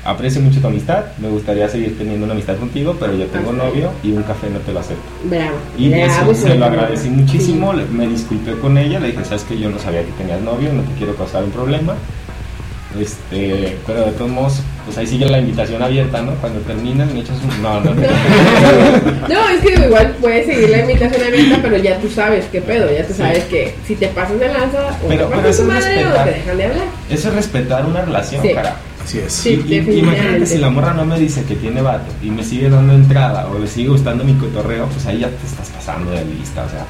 Aprecio mucho tu amistad, me gustaría seguir teniendo una amistad contigo, pero yo tengo novio y un café no te lo acepto. Bravo. Y Bravo, eso se lo agradecí muchísimo, me disculpé con ella, le dije, sabes que yo no sabía que tenías novio, no te quiero causar un problema. Este, pero de todos modos, pues ahí sigue la invitación abierta, ¿no? Cuando terminas me echas un... No, no, no. <laughs> No, es que igual puedes seguir la invitación abierta, pero ya tú sabes qué pedo, ya tú Sí. sabes que si te pasas de lanza o Pero- te pero tu es madre o respetar. te dejan de hablar. Eso es respetar una relación, Sí. cara. Así es. Sí. Y- imagínate si la morra no me dice que tiene vato y me sigue dando entrada o le sigue gustando mi cotorreo, pues ahí ya te estás pasando de lista, o sea.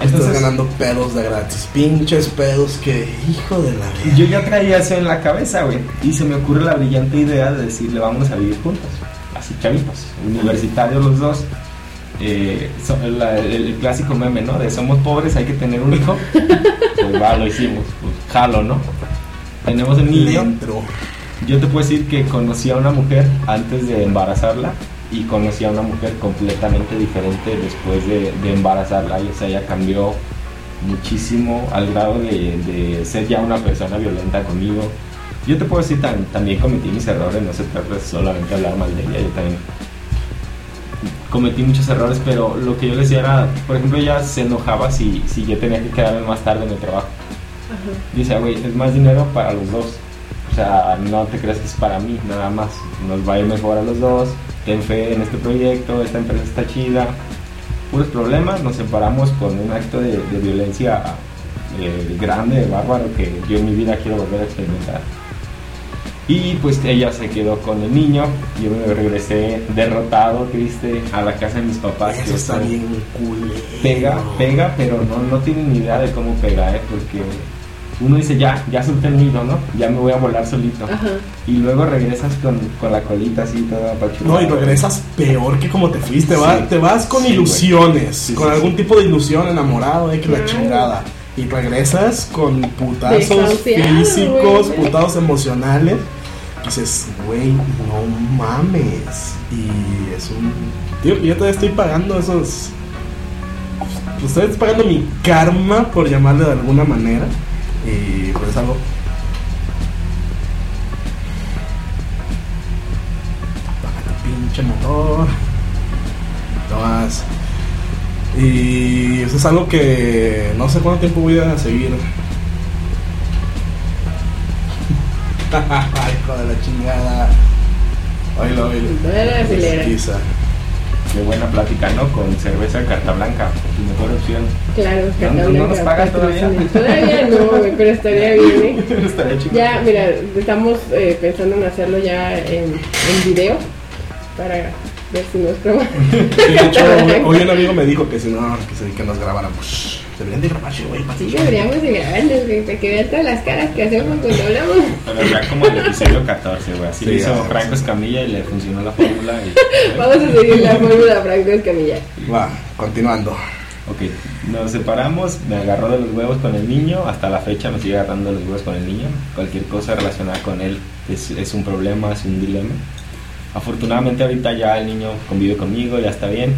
Estás Entonces, ganando pedos de gratis. Pinches pedos que, hijo de la vida. Yo ya traía eso en la cabeza, güey. Y se me ocurre la brillante idea de decirle, vamos a vivir juntos. Así chavitos, universitarios los dos. Eh, so- la- el, el clásico meme, ¿no? De somos pobres, hay que tener un hijo. <laughs> Pues va, lo hicimos. Pues jalo, ¿no? Tenemos el niño. Dentro. Yo te puedo decir que conocí a una mujer antes de embarazarla y conocí a una mujer completamente diferente después de, de embarazarla. Y, o sea, ella cambió muchísimo al grado de, de ser ya una persona violenta conmigo. Yo te puedo decir, tam- también cometí mis errores, no se trata de solamente hablar mal de ella, yo también cometí muchos errores, pero lo que yo le decía era, por ejemplo, ella se enojaba si, si yo tenía que quedarme más tarde en el trabajo. Dice, güey, es más dinero para los dos. O sea, no te creas que es para mí, nada más. Nos va a ir mejor a los dos. Ten fe en este proyecto, esta empresa está chida. Puros problemas, nos separamos con un acto de, de violencia eh, grande, bárbaro, que yo en mi vida quiero volver a experimentar. Y pues ella se quedó con el niño. Yo me regresé derrotado, triste, a la casa de mis papás. Eso que está bien culero. pega, pega, pero no, no tienen ni idea de cómo pega, ¿eh? Porque uno dice, ya, ya solté el nido, ¿no? Ya me voy a volar solito. Ajá. Y luego regresas con, con la colita así toda apachurrada. No, y regresas peor que como te fuiste. Sí. va- te vas con Sí, ilusiones, Sí, con sí, algún sí. tipo de ilusión, enamorado, de que la chingada. Y regresas con putazos físicos, putazos emocionales. Y dices, güey, no mames. Y es un. Tío, yo todavía estoy pagando esos. pues, Estoy pagando mi karma, por llamarle de alguna manera. Y pues tu pinche motor. No más. Y eso es algo que no sé cuánto tiempo voy a seguir. <laughs> Hijo de la chingada. Acelera. Pesquisa. Qué buena plática, ¿no? Con cerveza de carta blanca, tu mejor opción. Claro, Carta no, no nos pagan patrocina. todavía. <laughs> Todavía no, pero estaría <laughs> bien, ¿eh? Estaría. Ya, mira, estamos eh, pensando en hacerlo ya en, en video para ver si nos prueba. Sí, de hecho, <laughs> hoy, hoy un amigo me dijo que si no, que, se- que nos grabáramos. Deberían de grabar, güey, Sí, deberíamos de grabarnos, güey, para que vean todas las caras que hacemos cuando hablamos. Pero ya como el episodio 14, güey. Así Sí, lo hizo ya. Franco Escamilla y le funcionó la fórmula. Y, <laughs> Vamos a seguir la fórmula Franco Escamilla. Va, continuando. Ok, nos separamos, me agarró de los huevos con el niño, hasta la fecha me sigue agarrando de los huevos con el niño. Cualquier cosa relacionada con él es, es un problema, es un dilema. Afortunadamente ahorita ya el niño convive conmigo, ya está bien.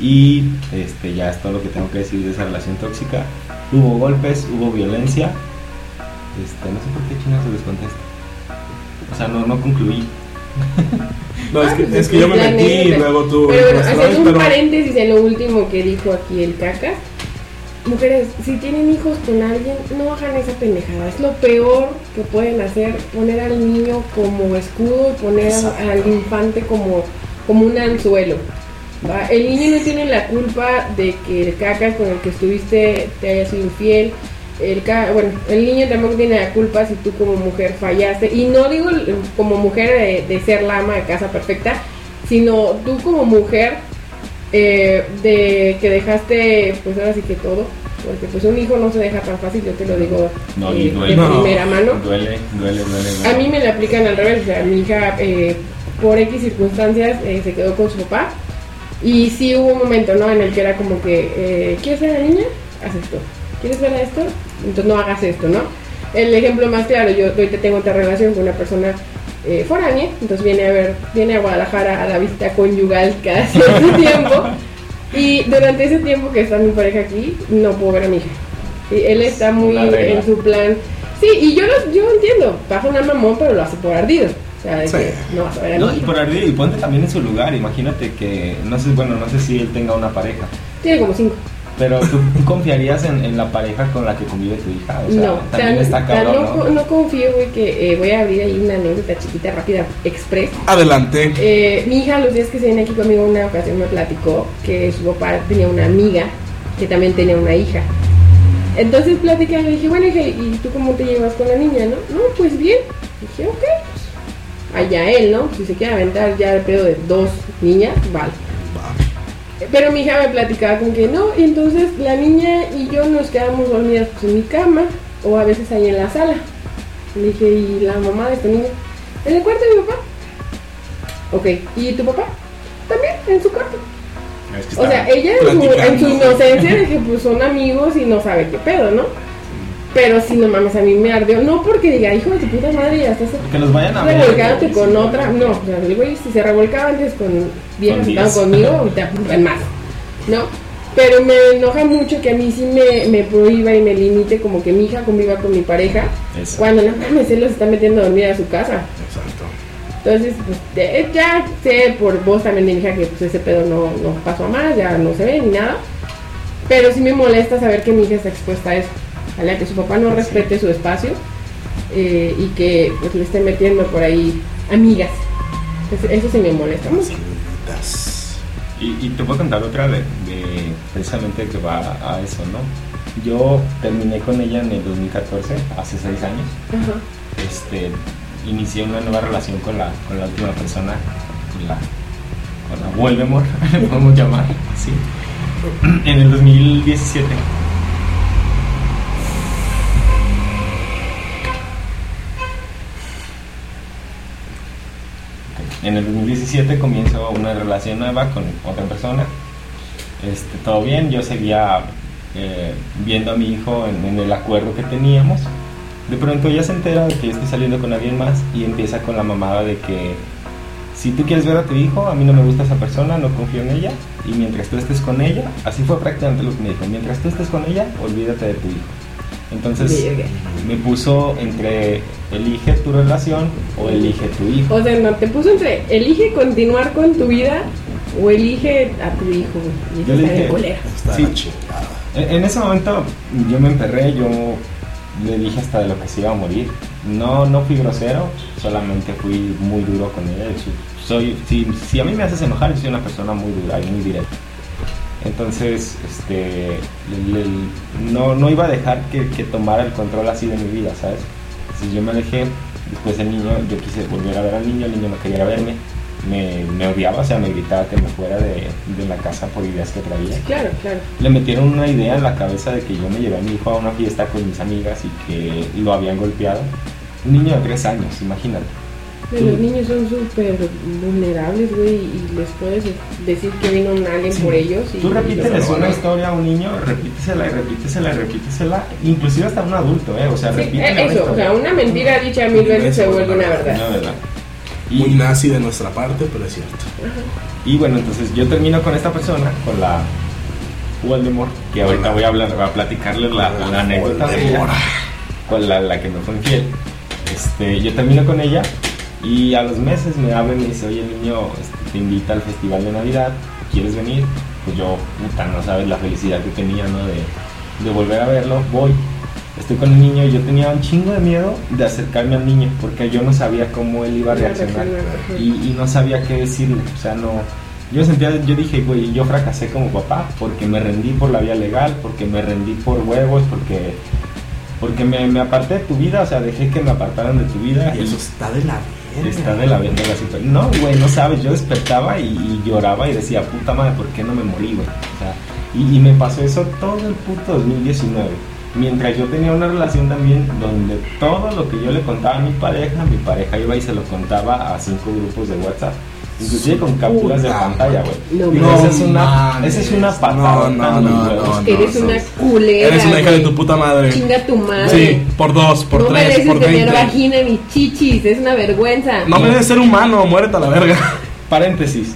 Y este, ya es todo lo que tengo que decir de esa relación tóxica. Hubo golpes, hubo violencia. Este, no sé por qué chingados se les contesta. O sea, no, no concluí. <laughs> No, es que, es que yo me metí y luego tú. Pero bueno, haciendo un pero- paréntesis en lo último que dijo aquí el caca. Mujeres, si tienen hijos con alguien, no hagan esa pendejada. Es lo peor que pueden hacer, poner al niño como escudo y poner Exacto. al infante como, como un anzuelo. ¿Va? El niño no tiene la culpa de que el caca con el que estuviste te haya sido infiel. El ca- bueno, el niño tampoco tiene la culpa si tú como mujer fallaste. Y no digo como mujer de, de ser la ama de casa perfecta, sino tú como mujer eh, de que dejaste, pues ahora sí que todo, porque pues un hijo no se deja tan fácil, yo te lo digo No, eh, de duele. No. primera mano. Duele, duele, duele. duele. A mí me la aplican al revés, o sea, mi hija eh, por X circunstancias eh, se quedó con su papá y sí hubo un momento, ¿no? En el que era como que, eh, ¿quieres ver a la niña? Haz esto. ¿Quieres ver a esto? Entonces no hagas esto, ¿no? El ejemplo más claro, yo ahorita tengo otra relación con una persona eh, foránea, entonces viene a ver, viene a Guadalajara a la visita conyugal cada <laughs> cierto tiempo y durante ese tiempo que está mi pareja aquí, no puedo ver a mi hija. Y él está muy Una en su plan. Sí, y yo, lo- yo entiendo, pasa una mamón, pero lo hace por ardido. O sea, de Sí. que no vas a ver a No, y por arriba, y ponte también en su lugar. Imagínate que, no sé, bueno, no sé si él tenga una pareja, Tiene como cinco. pero tú <laughs> confiarías en, en la pareja con la que convive tu hija. O sea, no, también tan- está tan cabrón, no, ¿no? co- no confío, güey, que eh, voy a abrir ahí una anécdota chiquita, rápida, express. Adelante. Eh, mi hija, los días que se viene aquí conmigo, una ocasión me platicó que su papá tenía una amiga que también tenía una hija. Entonces platicé, le dije, bueno, hija, ¿y tú cómo te llevas con la niña, no? No, pues bien. Dije, ok, allá él, ¿no? Si se quiere aventar ya el pedo de dos niñas, vale. Pero mi hija me platicaba con que no, y entonces la niña y yo nos quedamos dormidas pues, en mi cama o a veces ahí en la sala. Le dije, ¿y la mamá de esta niña? En el cuarto de mi papá. Ok, ¿y tu papá? También, en su cuarto. Es que O sea, ella en su, en su inocencia dije, pues son amigos y no sabe qué pedo, ¿no? Pero si no mames, a mí me ardió. No porque diga, hijo de tu puta madre, ya estás que los vayan a ver. revolcándote con otra. No, o sea, el güey, si se revolcaba antes con viejas sentado diez. conmigo, <laughs> ahorita en más, ¿no? Pero me enoja mucho que a mí sí me, me prohíba y me limite como que mi hija conviva con mi pareja. Eso. Cuando no mames, él los está metiendo a dormir a su casa. Exacto. Entonces, pues, de- ya sé por vos también de mi hija que pues, ese pedo no, no pasó a más, ya no se ve ni nada. Pero sí me molesta saber que mi hija está expuesta a eso, ¿vale? A que su papá no respete su espacio eh, y que pues, le esté metiendo por ahí amigas. Eso, eso sí me molesta mucho. Y, y te puedo contar otra de, de- precisamente que va a eso, ¿no? Yo terminé con ella en el 2014, hace seis años. Ajá. Este, inicié una nueva relación con la, con la última persona, con la, con la Voldemort, <laughs> le podemos llamar, sí. En el 2017. En el 2017 comienzo una relación nueva con otra persona. Este, todo bien, yo seguía eh, viendo a mi hijo en, en el acuerdo que teníamos. De pronto ella se entera de que yo estoy saliendo con alguien más y empieza con la mamada de que si tú quieres ver a tu hijo, a mí no me gusta esa persona, no confío en ella y mientras tú estés con ella, así fue prácticamente lo que me dijo, mientras tú estés con ella, olvídate de tu hijo. Entonces me puso entre elige tu relación o elige tu hijo. O sea, no, te puso entre elige continuar con tu vida o elige a tu hijo. Y Yo le dije- Sí. chingada. En, en ese momento yo me emperré, yo le dije hasta de lo que se iba a morir. No, no fui grosero, solamente fui muy duro con ella. Soy, si, si a mí me haces enojar, yo soy una persona muy dura y muy directa. Entonces, este, no, no iba a dejar que, que tomara el control así de mi vida, ¿sabes? Entonces yo me alejé, después el niño, yo quise volver a ver al niño, el niño no quería verme, me, me odiaba, o sea, me gritaba que me fuera de, de la casa por ideas que traía Claro, claro. le metieron una idea en la cabeza de que yo me llevé a mi hijo a una fiesta con mis amigas y que lo habían golpeado. Un niño de tres años, imagínate. Pero los niños son súper vulnerables, güey, y les puedes decir que vino un alien por ellos. Y, Tú repíteles una historia a un niño, repítesela y repítesela y repítesela, inclusive hasta un adulto, ¿eh? O sea, Sí, repítele eh, una eso, o sea, una mentira dicha mil veces se vuelve una verdad. Una verdad. Muy nazi de nuestra parte, pero es cierto. y bueno, entonces yo termino con esta persona, con la Voldemort, que ahorita voy a hablar, voy a platicarles la, la anécdota de ella. Con la, la que me fue infiel. Este, yo termino con ella y a los meses me habla y me dice, oye niño, este, te invita al festival de Navidad, ¿quieres venir? Pues yo, puta, no sabes la felicidad que tenía, ¿no? De, de volver a verlo, voy. Estoy con el niño y yo tenía un chingo de miedo de acercarme al niño porque yo no sabía cómo él iba a reaccionar y, y no sabía qué decirle, o sea, no... Yo sentía, yo dije, güey, yo fracasé como papá porque me rendí por la vía legal, porque me rendí por huevos, porque porque me, me aparté de tu vida, o sea, dejé que me apartaran de tu vida Y y, eso está de la Está de la venta la situación. No, güey, no sabes. Yo despertaba y, lloraba y decía, puta madre, ¿por qué no me morí, güey? Y, y me pasó eso todo el puto 2019. Mientras yo tenía una relación también donde todo lo que yo le contaba a mi pareja, mi pareja iba y se lo contaba a cinco grupos de WhatsApp. Inclusive con capturas de pantalla, güey. No esa es una, mames. esa es una patada. No, no, no, no. Eres una culera. Eres una hija de tu puta madre. Chinga tu madre. Sí, por dos, por no tres, mereces por tener veinte. vagina ni chichis, es una vergüenza. No mereces ser humano, muérete a la verga. <laughs> Paréntesis.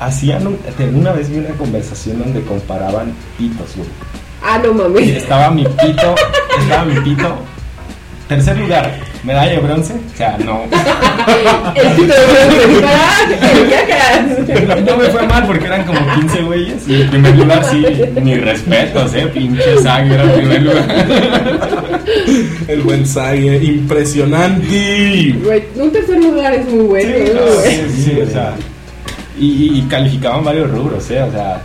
Hacían un- una vez vi una conversación donde comparaban pitos, güey. Ah, no Y mames. estaba mi pito, estaba mi pito. Tercer lugar, medalla de bronce. O sea, no. <laughs> El pito de bronce. <laughs> No me fue mal porque eran como 15 güeyes. Y en primer lugar, sí, ni respetos, eh. Pinche sangre en primer lugar. <laughs> El buen Sague, impresionante. Güey, un tercer lugar es muy bueno. Sí, no, sí, sí, o sea. Y, y- y calificaban varios rubros, eh. O sea,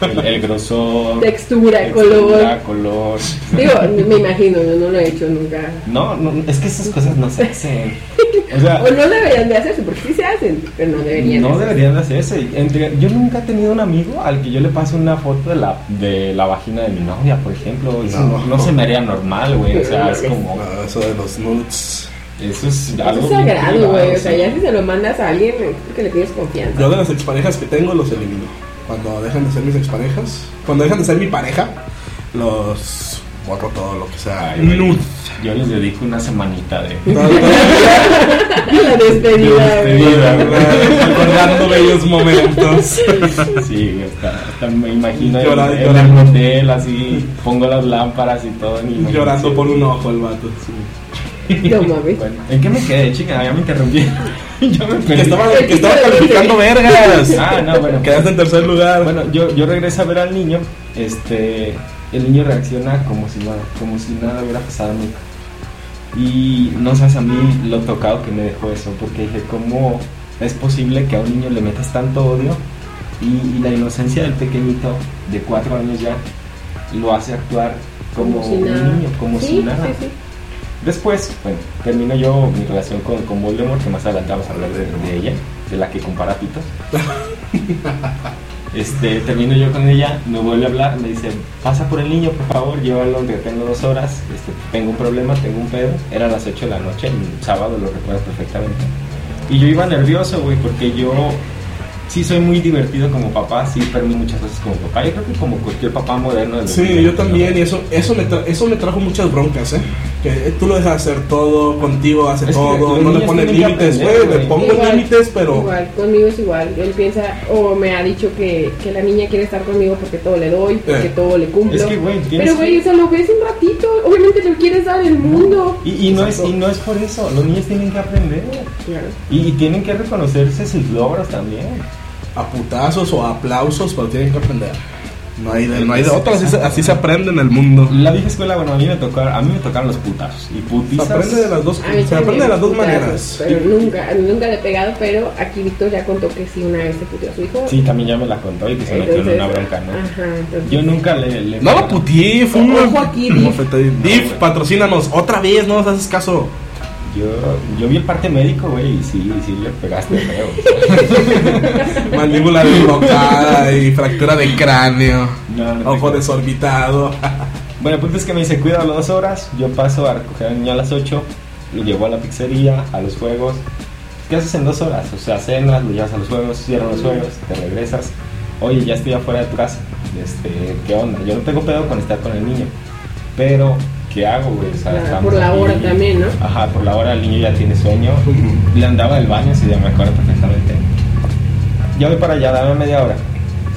el, el grosor, Textura, textura, color. color. Digo, me imagino, yo no lo he hecho nunca. No, no, es que esas cosas no se hacen. <laughs> O sea, O no deberían de hacerse, porque sí se hacen, pero no deberían. No de hacerse. deberían de hacerse. Entre- yo nunca he tenido un amigo al que yo le pase una foto de la, de la vagina de mi novia, por ejemplo. Eso no, No. no se me haría normal, güey. O sea, es <laughs> como. No, eso de los nudes. Eso es Eso algo. es bien sagrado, güey. O sea, ya si se lo mandas a alguien, es que le tienes confianza. Yo de las exparejas que tengo los elimino. Cuando dejan de ser mis exparejas, cuando dejan de ser mi pareja, los borro todo lo que sea. Ay. Yo les dedico una semanita de. <laughs> La despedida, despedida. Recordando bellos momentos. Sí, güey, hasta, hasta me imagino Llora- en, en llorando. el hotel, así. Pongo las lámparas y todo. mi Llorando por un ojo el vato. No mames. Bueno, ¿en qué me quedé, chica? Ya me interrumpí. <laughs> Yo me Que estaba, que estaba <laughs> calificando vergas. Ah, no, bueno. Quedaste en tercer lugar. Bueno, yo, yo regreso a ver al niño, este, el niño reacciona como si nada, como si nada hubiera pasado a mí. Y no sabes a mí lo tocado que me dejó eso, porque dije, ¿cómo es posible que a un niño le metas tanto odio? Y, y la inocencia del pequeñito, de cuatro años ya, lo hace actuar como, si un nada. niño, como sí, si nada. Sí, sí. Después, bueno, termino yo mi relación con, con Voldemort, que más adelante vamos a hablar de, de ella, de la que compara pitos. <laughs> Este, termino yo con ella, me vuelve a hablar, me dice, pasa por el niño, por favor, llévalo, que tengo dos horas, este, tengo un problema, tengo un pedo. Eran las 8 de la noche, un sábado, lo recuerdo perfectamente. Y yo iba nervioso, güey, porque yo sí soy muy divertido como papá, sí perdí muchas cosas como papá. Yo creo que como cualquier papá moderno. Sí, 2020, yo también, y eso, eso, tra- eso me trajo muchas broncas, ¿eh? Que tú lo dejas hacer todo, contigo hace Es todo, no le pones límites, güey, le pongo límites, pero... Igual, conmigo es igual. Él piensa, o me ha dicho que, que la niña quiere estar conmigo porque todo le doy, porque Eh. todo le cumplo. Es que, güey, tienes Pero, güey, que- eso lo ves un ratito. Obviamente te lo quieres dar el mundo. Y, y no es, y no es por eso, los niños tienen que aprender. Claro. Y, y tienen que reconocerse sus logros también. a putazos o a aplausos, pero tienen que aprender. No hay de, no hay de otra, así se, así se aprende en el mundo. La vieja escuela, bueno, a mí me tocaron, a mí me tocaron los putazos. Y Se putizas. aprende de las dos, A mí se aprende de las dos maneras. Pero nunca, nunca le he pegado, pero aquí Víctor ya contó que sí una vez se puteó a su hijo. Sí, también ya me la contó y que se metió en una bronca, ¿no? Ajá, entonces. Yo nunca le. le No lo fue un Ojo aquí, <laughs> Div. Div, patrocínanos otra vez, no nos haces caso. Yo, yo vi el parte médico, güey, y sí, sí le pegaste feo. <laughs> Mandíbula deslocada y fractura de cráneo. No, no te Ojo desorbitado. Bueno, el punto es que me dice, cuídalo dos horas. Yo paso a recoger al niño a las 8. Lo llevo a la pizzería, a los juegos. ¿Qué haces en dos horas? O sea, cenas, lo llevas a los juegos, cierran los juegos, te regresas. Oye, ya estoy afuera de tu casa. Este, ¿Qué onda? Yo no tengo pedo con estar con el niño. Pero, ¿qué hago, güey? O sea, Claro, por la hora también, ¿no? Ajá, por la hora el niño ya tiene sueño. Le andaba al baño, si ya me acuerdo perfectamente. Ya voy para allá, dame media hora.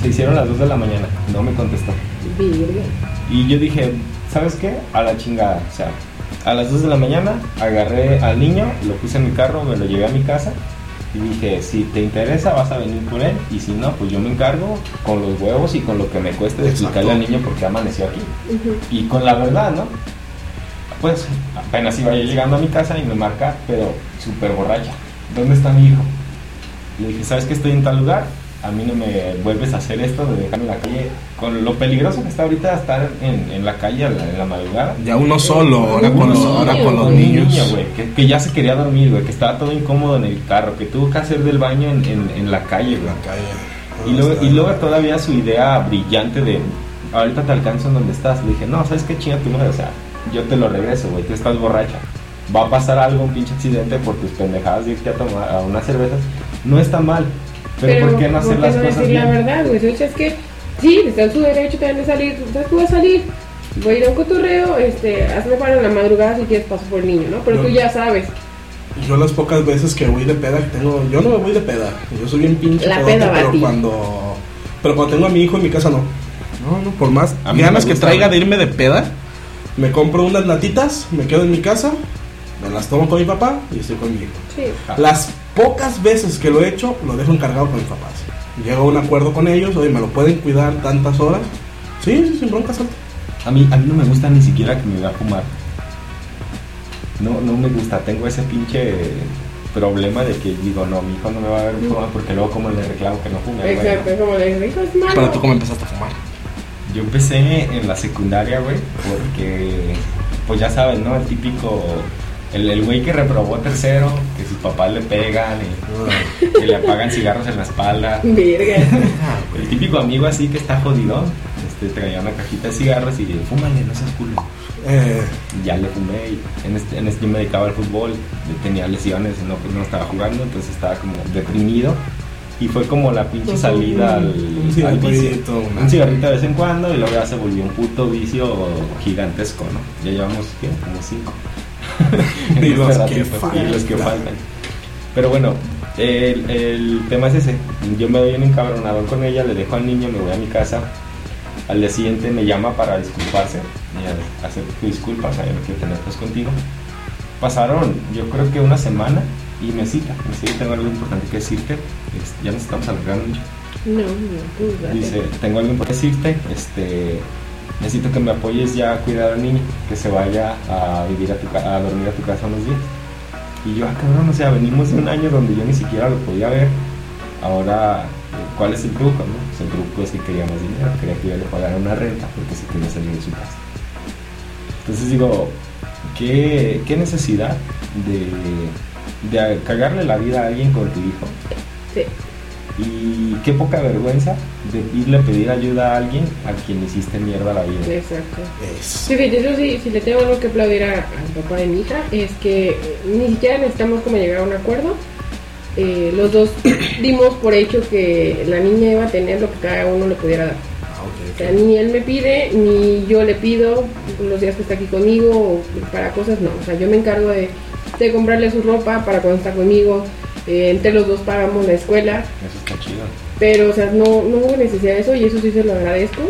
Se hicieron las 2 de la mañana, no me contestó. Virgen. Y yo dije, ¿sabes qué? A la chingada. O sea, a las 2 de la mañana agarré al niño, lo puse en mi carro, me lo llevé a mi casa. Y dije, si te interesa vas a venir por él. Y si no, pues yo me encargo con los huevos y con lo que me cueste de explicarle al niño por qué amaneció aquí. Ujú. Y con la verdad, ¿no? Pues apenas iba yo llegando a mi casa y me marca, pero súper borracha. ¿Dónde está mi hijo? Le dije, ¿sabes que estoy en tal lugar? a mí no me vuelves a hacer esto de dejarme en la calle. Con lo peligroso que está ahorita estar en, en la calle en la, en la madrugada. Ya uno solo, ahora con Uno los, solo, ahora con los niños. niño, güey, que, que ya se quería dormir, güey, que estaba todo incómodo en el carro, que tuvo que hacer del baño en, en, la calle, güey. la calle. Y luego, y luego todavía su idea brillante de ahorita te alcanzo en donde estás. Le dije, no, ¿sabes qué chinga tu madre? O sea, yo te lo regreso, güey, tú estás borracha. Va a pasar algo, un pinche accidente por tus pendejadas de irte a tomar a unas cervezas. No está mal, pero, ¿por qué no hacer las cosas decir la bien? verdad, güey? Es que sí, está en su derecho también de salir. Entonces tú vas a salir, voy a ir a un cotorreo, este, hazme para en la madrugada si quieres paso por el niño, ¿no? Pero No. tú ya sabes. Yo las pocas veces que voy de peda que tengo, yo no me voy de peda, yo soy bien pinche La pedote, peda va a pero ti. cuando pero cuando tengo a mi hijo en mi casa no. No, no, por más A mí ganas me que traiga de irme de peda, me compro unas latitas, me quedo en mi casa, me las tomo con mi papá y estoy con mi hijo. Sí. Ah. Las pocas veces que lo he hecho, lo dejo encargado con mis papás. Llego a un acuerdo con ellos, oye, me lo pueden cuidar tantas horas. Sí, sí, sin bronca, salte. A mí, a mí no me gusta ni siquiera que me vea fumar. No, no me gusta, tengo ese pinche problema de que digo, no, mi hijo no me va a ver fumar porque luego como le reclamo que no fume. Exacto, es como le digo, hijo, es malo. Pero tú cómo empezaste a fumar. Yo empecé en la secundaria, güey, porque, pues ya sabes, ¿no? El típico, el, el güey que reprobó tercero, que sus papás le pegan y que le apagan cigarros en la espalda. Verga. El típico amigo así que está jodido, este, traía una cajita de cigarros y fúmale, no seas culo. Eh, ya le fumé y en este, en este yo me dedicaba al fútbol, tenía lesiones, no, pues no estaba jugando, entonces estaba como deprimido. Y fue como la pinche salida al, un al cigarrito, vicio. Un cigarrito de vez en cuando y luego ya se volvió un puto vicio gigantesco, ¿no? Ya llevamos, ¿qué? Como cinco. Y este los ratito, que y los que faltan. faltan. Pero bueno, el, el tema es ese. Yo me doy un encabronadón con ella, le dejo al niño, me voy a mi casa. Al día siguiente me llama para disculparse y a- hacer tu disculpa, o sea, yo no quiero tener pues contigo. Pasaron, yo creo que una semana y me cita. Me dice, tengo algo importante que decirte. Es- ya nos estamos alargando mucho. No, no, tú date. Dice, tengo algo importante que decirte. Este, necesito que me apoyes ya a cuidar al niño, que se vaya a vivir a, tu, a dormir a tu casa unos días. Y yo, ah, cabrón, o sea, venimos de un año donde yo ni siquiera lo podía ver. Ahora, eh, ¿cuál es el truco? No? Pues el truco es que quería más dinero, quería que yo le pagara una renta porque se quería salir de su casa. Entonces digo, ¿qué, qué necesidad de, de cagarle la vida a alguien con tu hijo? Sí. Y qué poca vergüenza de irle a pedir ayuda a alguien a quien le hiciste mierda la vida. Exacto. es- Sí, eso sí, si le tengo algo que aplaudir a- al papá de mi hija, es que ni siquiera necesitamos como llegar a un acuerdo. Eh, los dos <clears throat> dimos por hecho que la niña iba a tener lo que cada uno le pudiera dar. Ah, O sea, ni él me pide, ni yo le pido los días que está aquí conmigo o para cosas, no. O sea, yo me encargo de, de comprarle su ropa para cuando está conmigo. Eh, entre los dos pagamos la escuela. Eso está chido. Pero, o sea, no, no hubo necesidad de eso y eso sí se lo agradezco.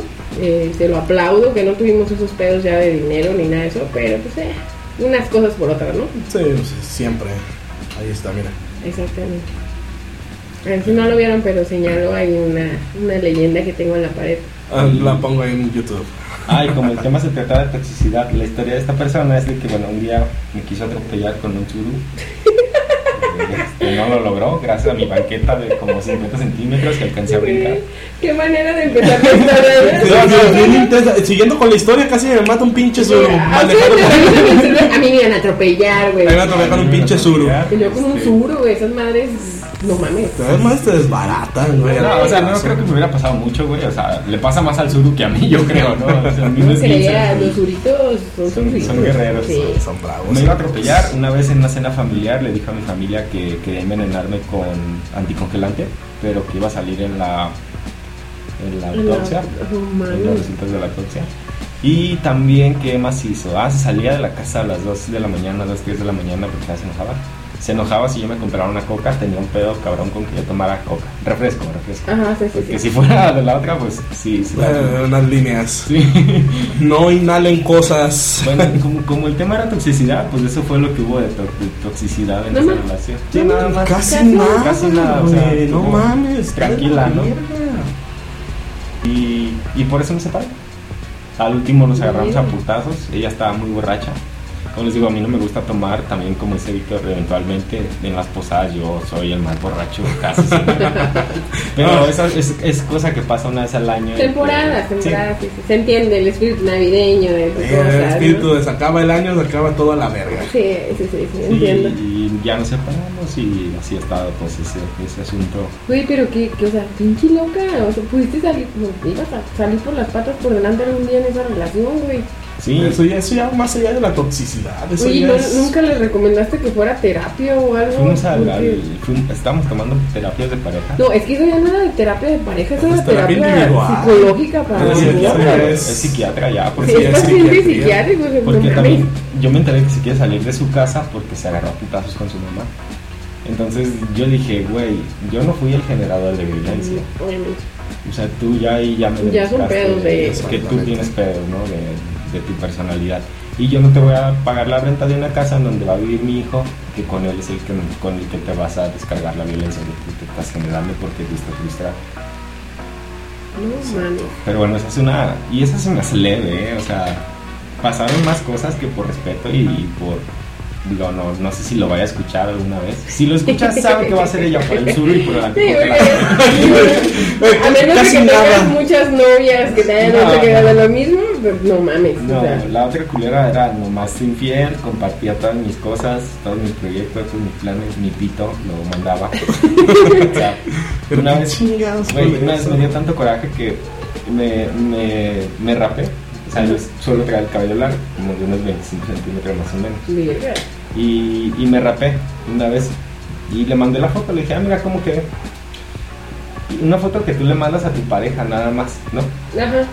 Eh, se lo aplaudo, que no tuvimos esos pedos ya de dinero ni nada de eso, pero pues eh, unas cosas por otras, ¿no? Sí, pues, siempre. Ahí está, mira. Exactamente. Si no lo vieron, pero señaló ahí una, una leyenda que tengo en la pared. Ah, la pongo en YouTube. Ah, y como el tema se trata de toxicidad, la historia de esta persona es de que, bueno, un día me quiso atropellar con un churu. Este, no lo logró, gracias a mi banqueta de como 50 centímetros que alcancé a brincar. Qué manera de empezar la historia. No, no, bien intensa. Siguiendo con la historia, casi me mata un pinche suru. Ah. A mí me iban a atropellar, güey. Me atropellé con un pinche suru. Y yo con un suro, güey. Esas madres, no mames. Además te desbaratan, güey. No, o sea, no creo que me hubiera pasado mucho, güey. O sea, le pasa más al Zuru que a mí, yo <laughs> creo, ¿no? O sea, a mí No es los suritos son Son- son guerreros, Sí. Son bravos. Me iba a atropellar. Una vez en una cena familiar le dije a mi familia que quería envenenarme con anticongelante, pero que iba a salir en la, en la autopsia, No, en los resultados de la autopsia. Y también, ¿qué más hizo? Ah, se salía de la casa a las 2 de la mañana, 2, 3 de la mañana porque ya se enojaba. Se enojaba si yo me comprara una coca, tenía un pedo cabrón con que yo tomara coca. Refresco, refresco. Ajá, sí, sí, Porque sí. si fuera de la otra, pues sí, sí. Eh, unas líneas. Sí. <laughs> No inhalen cosas. Bueno, como, como el tema era toxicidad, pues eso fue lo que hubo de, to- de toxicidad en No esa relación. Sí, nada más. Casi Casi nada. casi nada, o sea, no como mames. tranquila, ¿no? Y, y por eso me separé. Al último nos agarramos a putazos. Ella estaba muy borracha. Como les digo, a mí no me gusta tomar. También, como dice Víctor, eventualmente en las posadas yo soy el más borracho casi siempre. <laughs> Pero esa es, es cosa que pasa una vez al año. Temporadas, que- sí. temporadas, sí, sí. Se entiende el espíritu navideño de tus El cosas, ¿no? espíritu de se acaba el año, se acaba toda la verga. Sí, sí, sí, sí, Sí, entiendo. y ya nos separamos y así ha estado pues ese, ese asunto. Güey, pero qué, qué, o sea, pinche loca, o sea, pudiste salir, no, ibas a salir por las patas por delante algún día en esa relación, güey. Sí, Eso ya, eso ya más allá de la toxicidad. Eso Oye, ya ¿no- es- ¿nunca le recomendaste que fuera terapia o algo? fuimos Porque- al- fuimos- estábamos tomando terapias de pareja. No, es que eso ya no era de terapia de pareja, eso Es era terapia terapia individual. psicológica para Es los es, psiquiatra ya, Sí, porque, es paciente psiquiátrico, porque no también yo me enteré que se quiere salir de su casa porque se agarró a putazos con su mamá. Entonces yo dije, güey, yo no fui el generador de violencia. Obviamente. O sea, tú ya ahí ya me Ya son pedos de- que tú tienes pedos, ¿no? De, de tu personalidad. Y yo no te voy a pagar la renta de una casa en donde va a vivir mi hijo, que con él es el que, con el que te vas a descargar la violencia que te estás generando porque tú estás frustrado. No. Pero bueno, esa es una... Y esa me hace leve, ¿eh? O sea, pasaron más cosas que por respeto y, por... Lo, no, no sé si lo vaya a escuchar alguna vez. Si lo escuchas, sabe que va a ser ella por el sur y por Sí, la- <laughs> porque a menos de Casi que nada. tengas muchas novias que te hayan No. hecho que hagan lo mismo, pues no mames. o No, sea. la otra culera era nomás infiel, compartía todas mis cosas, todos mis proyectos, todos mis planes, mi pito, lo mandaba. <laughs> o sea, Pero una vez, chingados una vez me dio tanto coraje que me, me, me rapé. O sea, yo suelo traer el cabello largo, como de unos 25 centímetros más o menos. Y, y me rapé una vez y le mandé la foto, le dije, ah, mira cómo quedé. Una foto que tú le mandas a tu pareja nada más, ¿no? Ajá.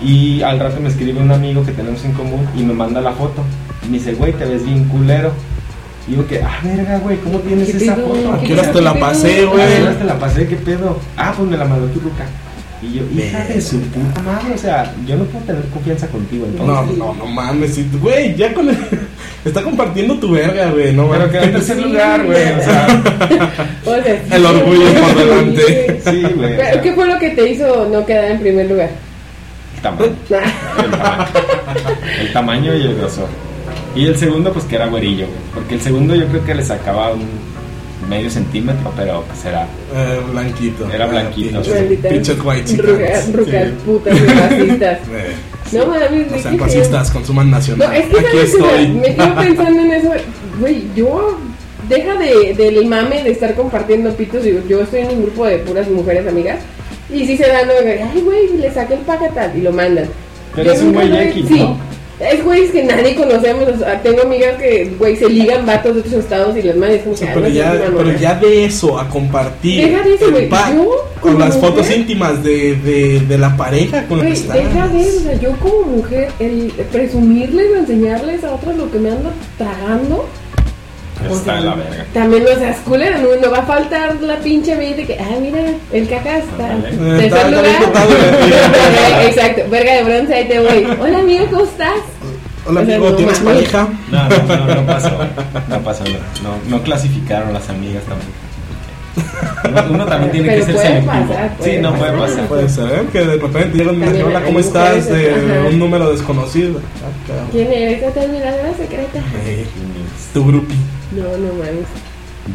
Y al rato me escribe un amigo que tenemos en común y me manda la foto. Y me dice, güey, te ves bien culero. Y digo que, ah, verga, güey, ¿cómo tienes ¿Qué esa pedo? foto? ¿Qué ¿Qué horas te la pasé, güey? ya te la pasé, ¿qué pedo? Ah, pues me la mandó tu ruca. Y yo, hija de su puta madre, o sea, yo no puedo tener confianza contigo entonces. No, no, no mames, sí, güey, ya con <laughs> está compartiendo tu verga, güey, no Pero quedó en tercer Sí, lugar, güey, o sea, <laughs> O sea, sí. El orgullo por delante. sí, güey. o Pero, sea, ¿Qué fue lo que te hizo no quedar en primer lugar? el tamaño. <laughs> El tamaño. El tamaño y el grosor. Y el segundo, pues que era güerillo, güey. Porque el segundo yo creo que le sacaba un medio centímetro, pero pues era. Eh, blanquito. Era blanquito. Pinches white rucas, chicas. rucas Sí. putas <laughs> racistas. No mames, No sean racistas, consuman No, nacional. es que Aquí estoy. me quedo <laughs> pensando en eso. Güey, yo. Deja de, del mame de estar compartiendo pitos. Digo, yo estoy en un grupo de puras mujeres amigas. Y si se dan, ¿no? ay, güey, le saqué el paquetal y lo mandan. Pero Yo es un güey X, Sí. Es güeyes que nadie conocemos. o sea, tengo amigas que, güey, se ligan vatos de otros estados y los mandan. y es como que, Sí, "Ay, pero, ya, seas mamona". pero ya de eso a compartir Deja de eso, güey. con las fotos íntimas de, de, de la pareja con la que estás. deja de eso, o sea, yo como mujer, el presumirles o enseñarles a otros lo que me ando tragando, o Está sea, en la verga. también no seas culero, no, no va a faltar la pinche de que, ah, mira, el caca está. Tercer está- está bien lugar. <laughs> Exacto, verga de bronce, ahí te voy. Hola amigo, ¿cómo estás? Hola O sea, amigo, ¿tienes pareja? No, no, no, no pasó. No pasó. No, no, no clasificaron las amigas tampoco. Uno, uno también tiene Pero que ser selectivo. pasar, sí, no puede pasar. pasar. Puede ser, ¿eh? Que de repente llega un mensaje, hola, ¿cómo estás? De ajá. un número desconocido. Ah. ¿Quién eres? ¿Esta es mi admiradora secreta? Tu grupi. No, no mames.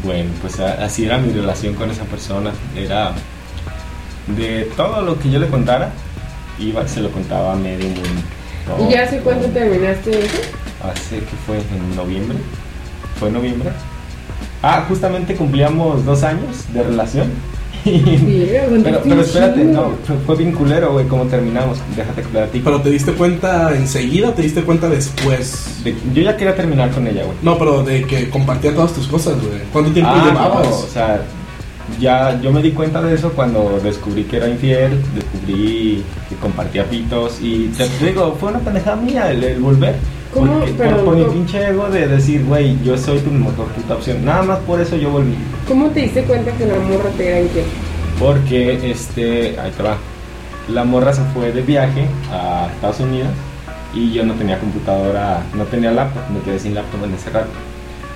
Bueno, pues así era mi relación con esa persona. Era de todo lo que yo le contara, iba, se lo contaba a medio mundo. ¿Y ya hace cuánto terminaste eso? Hace que fue en noviembre. ¿Fue en noviembre? Ah, justamente cumplíamos dos años de relación. <laughs> Pero, pero espérate, no, fue, bien culero, güey, cómo terminamos. Déjate platico. Pero te diste cuenta enseguida o te diste cuenta después. De- yo ya quería terminar con ella, güey. No, pero de que compartía todas tus cosas, güey. ¿Cuánto tiempo Ah, llevabas? no, o sea, ya yo me di cuenta de eso cuando descubrí que era infiel, descubrí que compartía pitos y te digo, fue una pendejada mía el, el volver. ¿Cómo? Porque- por, Pero, por mi ¿cómo? pinche ego de decir, güey, yo soy tu mejor puta opción. Nada más por eso yo volví. ¿Cómo te diste cuenta que la morra te era infiel? Porque, este, ahí te va. La morra se fue de viaje a Estados Unidos y yo no tenía computadora, no tenía laptop, me quedé sin laptop en ese rato.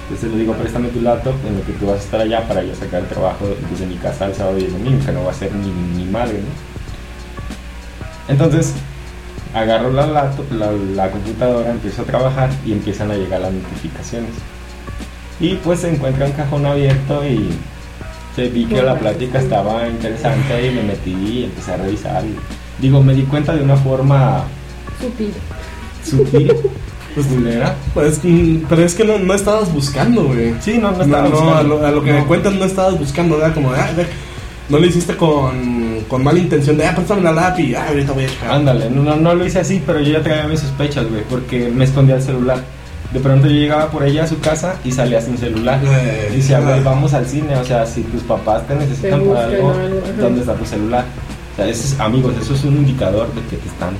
Entonces le digo, préstame tu laptop en lo que tú vas a estar allá para yo sacar el trabajo desde mi casa el sábado y el domingo, que no va a ser ni, ni madre, ¿no? Entonces, agarro la laptop, la, la computadora, empiezo a trabajar y empiezan a llegar las notificaciones. Y pues se encuentra un cajón abierto y Sí, vi que la plática estaba interesante y me metí y empecé a revisar. y- digo, me di cuenta de una forma Sutil. sutil, pues culera. Pues, pero es que no, no estabas buscando, güey. Sí, no, no No, estaba no, buscando. a lo, a lo que No. me cuentas no estabas buscando, era como, ah, ve, no lo hiciste con, con mala intención de, ah, préstame la lápiz, ah, ahorita voy a checar. Ándale, no, no, lo hice así, pero yo ya traía mis sospechas, güey, porque me escondía el celular. De pronto yo llegaba por ella a su casa y salía sin celular. Eh, Y decía, güey, vamos al cine, o sea, si tus papás te necesitan Te para algo. ¿dónde está tu celular? O sea, eso es- amigos, eso es un indicador de que te están...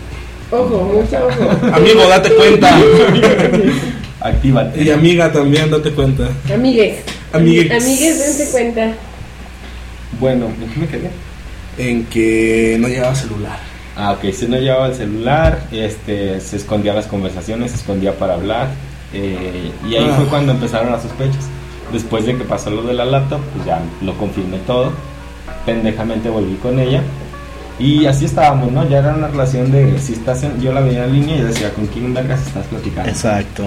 Ojo, mucho ojo. Amigo, date cuenta. <laughs> Actívate. y amiga también, date cuenta. Amigues. Amigues. Amigues, dense cuenta. Bueno, ¿en qué me quedé? En que no llevaba celular. Ah, ok, se no llevaba el celular, este, se escondía las conversaciones, se escondía para hablar, eh, y ahí Ah. fue cuando empezaron las sospechas. Después de que pasó lo de la laptop, pues ya lo confirmé todo, pendejamente volví con ella, y así estábamos, ¿no? Ya era una relación de, si estás en, yo la veía en línea y decía, ¿con quién vergas estás platicando? Exacto.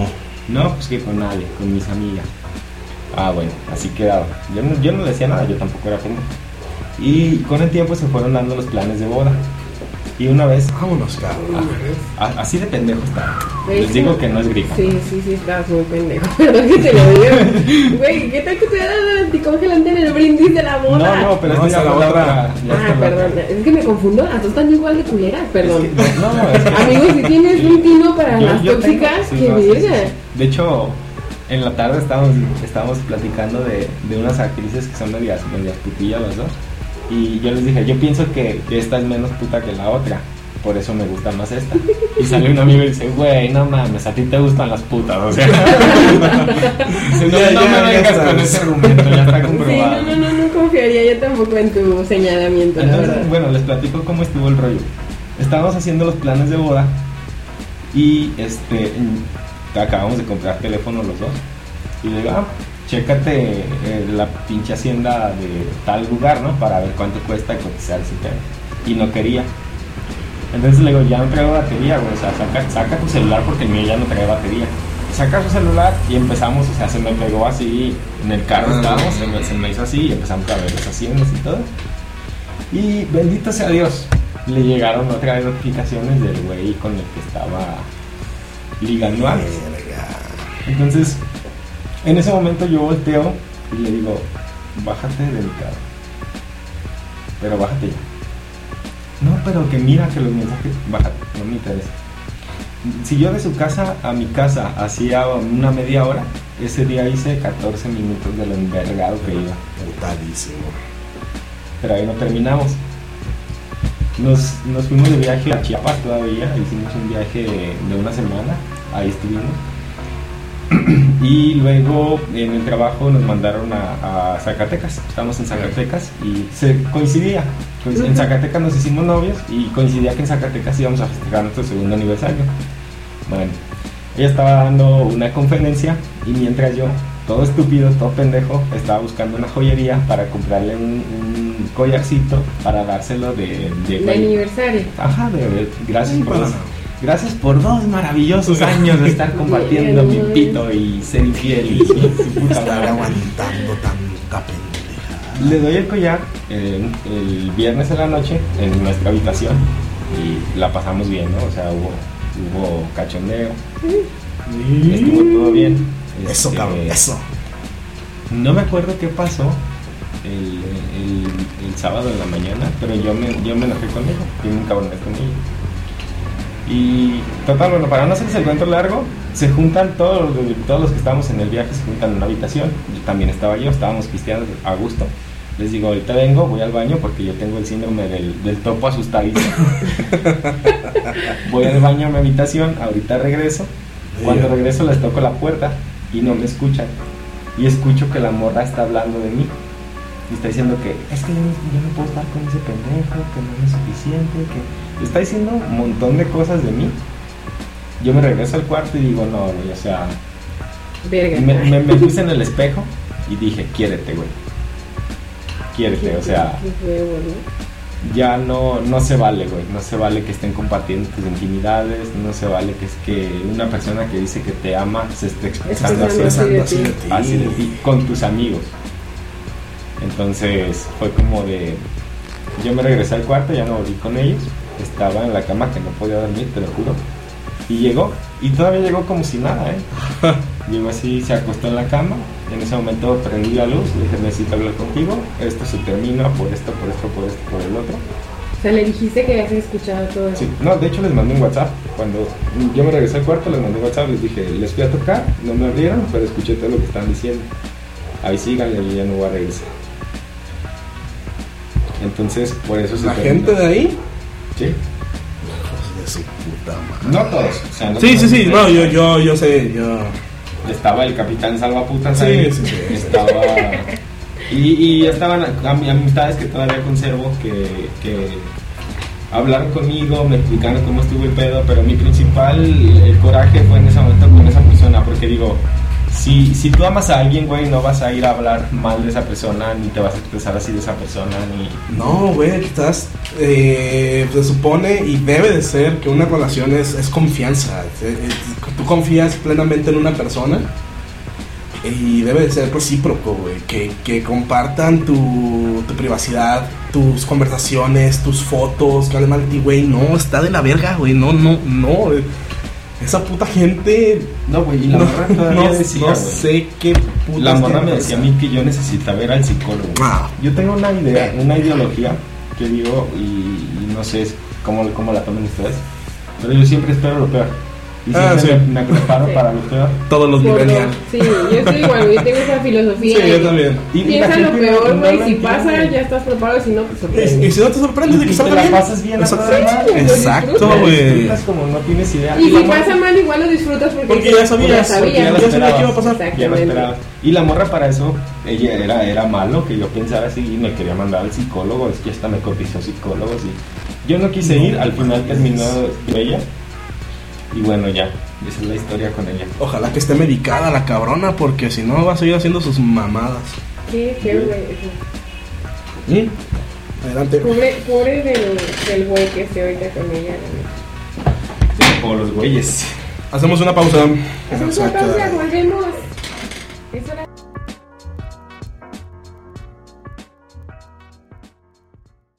No, pues que con nadie, con mis amigas. Ah, bueno, así quedaba. Yo no, yo no decía nada, yo tampoco era pendejo. Y con el tiempo se fueron dando los planes de boda. Y una vez Vámonos, cabrón. a- Así de pendejo está. Güey, Les digo que no es gripa. Sí, sí, sí, estás muy pendejo. <laughs> Perdón que te lo diga. Güey, ¿qué tal que te da anticongelante en el brindis de la boda? No, no, pero No, ya la la otra. otra. Ah, perdón. otra. Es que me confundo. Las dos están igual de culeras, perdón. Es que- no, no, es que- Amigos, si tienes un tino para Yo- las yo tengo- tóxicas, sí, que no, sí, sí. De hecho, en la tarde estábamos, estábamos platicando de, de unas actrices que son medias, medias putillas las dos. Y yo les dije, yo pienso que esta es menos puta que la otra. Por eso me gusta más esta. Y sale un amigo y dice, güey, no mames, a ti te gustan las putas. O sea, <laughs> Dice, no, Ya, no ya, me ya vengas sabes. con ese argumento, ya está Sí, comprobado. no, no, no, no confiaría yo tampoco en tu señalamiento, la Entonces, bueno, les platico cómo estuvo el rollo. Estábamos haciendo los planes de boda y este acabamos de comprar teléfono los dos. Y le digo, ah, chécate eh, la pinche hacienda de tal lugar, ¿no? Para ver cuánto cuesta cotizar ese tema. Y no quería. Entonces le digo, ya no traigo batería, güey. O sea, saca, saca tu celular porque el mío ya no trae batería. Saca su celular y empezamos, o sea, se me pegó así en el carro Ah. estábamos, se me, se me hizo así y empezamos a ver las haciendas y todo. Y bendito sea Dios, le llegaron otra vez notificaciones del güey con el que estaba ligando antes. Entonces, en ese momento yo volteo y le digo, bájate de mi carro. Pero bájate ya. No, pero que mira que los mensajes, bájate, no me interesa. Si yo de su casa a mi casa hacía una media hora, ese día hice 14 minutos de lo envergado que iba. Putadísimo. Pero ahí no terminamos. Nos, nos fuimos de viaje a Chiapas todavía, hicimos un viaje de una semana, ahí estuvimos. <clears throat> Y luego en el trabajo nos mandaron a, a Zacatecas, estamos en Zacatecas y se coincidía. Coinc- En Zacatecas nos hicimos novios y coincidía que en Zacatecas íbamos a festejar nuestro segundo aniversario. Bueno, ella estaba dando una conferencia y mientras yo, todo estúpido, todo pendejo, estaba buscando una joyería para comprarle un, un collarcito para dárselo de... de El aniversario. Ajá, de, de- gracias por dos, gracias por dos maravillosos años de estar compartiendo mi pito y ser infiel y su puta Estar madre. aguantando tanta pendeja. Le doy el collar eh, el viernes en la noche en nuestra habitación y la pasamos bien, ¿no? O sea, hubo, hubo cachondeo, estuvo todo bien. Eso, Este, cabrón, eso. No me acuerdo qué pasó el, el- el sábado en la mañana, pero yo me, yo me enojé con ella, y un cabrón con ella. Y total, bueno, para no hacerles el cuento largo, se juntan todos los, todos los que estábamos en el viaje, se juntan en una habitación. Yo también estaba yo, estábamos cristianos a gusto. Les digo, ahorita vengo, voy al baño porque yo tengo el síndrome del, del topo asustadizo. <laughs> voy al baño a mi habitación, ahorita regreso. Cuando regreso les toco la puerta y no me escuchan. Y escucho que la morra está hablando de mí. Y está diciendo que es que yo no, yo no puedo estar con ese pendejo, que no es suficiente, que... Está diciendo un montón de cosas de mí. Yo me regreso al cuarto y digo, no, güey, o sea... Verga. Me, me, me puse en el espejo y dije, quiérete, güey. Quiérete, o sea, ya no, no se vale, güey. No se vale que estén compartiendo tus intimidades. No se vale que es que una persona que dice que te ama se esté expresando así, así de ti. así de ti, con tus amigos. Entonces fue como de. Yo me regresé al cuarto, ya no volví con ellos. Estaba en la cama que no podía dormir, te lo juro. Y llegó, y todavía llegó como si nada, ¿eh? <laughs> Llegó así, se acostó en la cama. y En ese momento prendí la luz, le dije, necesito hablar contigo. Esto se termina por esto, por esto, por esto, por el otro. O sea, le dijiste que habías escuchado todo eso. Sí, no, de hecho les mandé un WhatsApp. Cuando yo me regresé al cuarto, les mandé un WhatsApp, les dije, les fui a tocar, no me abrieron, pero escuché todo lo que están diciendo. Ahí síganle y ya no voy a regresar. Entonces, por eso se La terminó. gente de ahí. Sí. Hijos de su puta madre. No todos. O sea, no Sí, sí, sí, no, yo, yo, yo sé, yo. Estaba el capitán Salvaputas Sí, ahí. sí, sí. Estaba. Y, y estaban amistades que todavía conservo que, que hablaron conmigo, me explicaron cómo estuvo el pedo, pero mi principal el coraje fue en ese momento con esa persona, porque digo, si, si tú amas a alguien, güey, no vas a ir a hablar mal de esa persona, ni te vas a expresar así de esa persona, ni... No, güey, estás. eh, se supone y debe de ser que una relación es, es confianza. Eh, tú confías plenamente en una persona y debe de ser recíproco, güey. Que, que compartan tu, tu privacidad, tus conversaciones, tus fotos, que hablen mal de ti, güey. No, está de la verga, güey. No, no, no. Esa puta gente. No, güey, y la no, morra todavía no- decía, no sé qué puta. La morra me decía a mí que yo necesitaba ver al psicólogo. Ah. Yo tengo una idea, una ideología que digo y, y no sé cómo, cómo la tomen ustedes, pero yo siempre espero lo peor. Y Ah, sí. preparo Sí. para lo peor. Todos los millennials. Sí, yo estoy igual, yo tengo esa filosofía. Sí, yo también. Y- Piensa lo peor, güey. si pasa, ya estás preparado. Si no, pues sorprende. y si no te sorprendes de que salga la bien. pasas bien Exacto. güey. Disfrutas como no tienes idea. Y si pasa mal, igual lo disfrutas porque, Porque ya sabías, ya porque ya sabía que iba a esperabas. pasar. Ya lo Exactamente. esperaba. Y la morra para eso, ella era, era malo que yo pensara así y me quería mandar al psicólogo. Es que hasta me cotizó psicólogos y yo no quise No ir. Al final terminó ella. Y bueno, ya. Esa es la historia con ella. Ojalá que esté medicada la cabrona, porque si no va a seguir haciendo sus mamadas. Qué feo, güey. ¿Mm? Adelante. Pobre, pobre del, del güey que esté ahorita con ella. O los güeyes. Hacemos una pausa. Hacemos una pausa, volvemos. Es hora-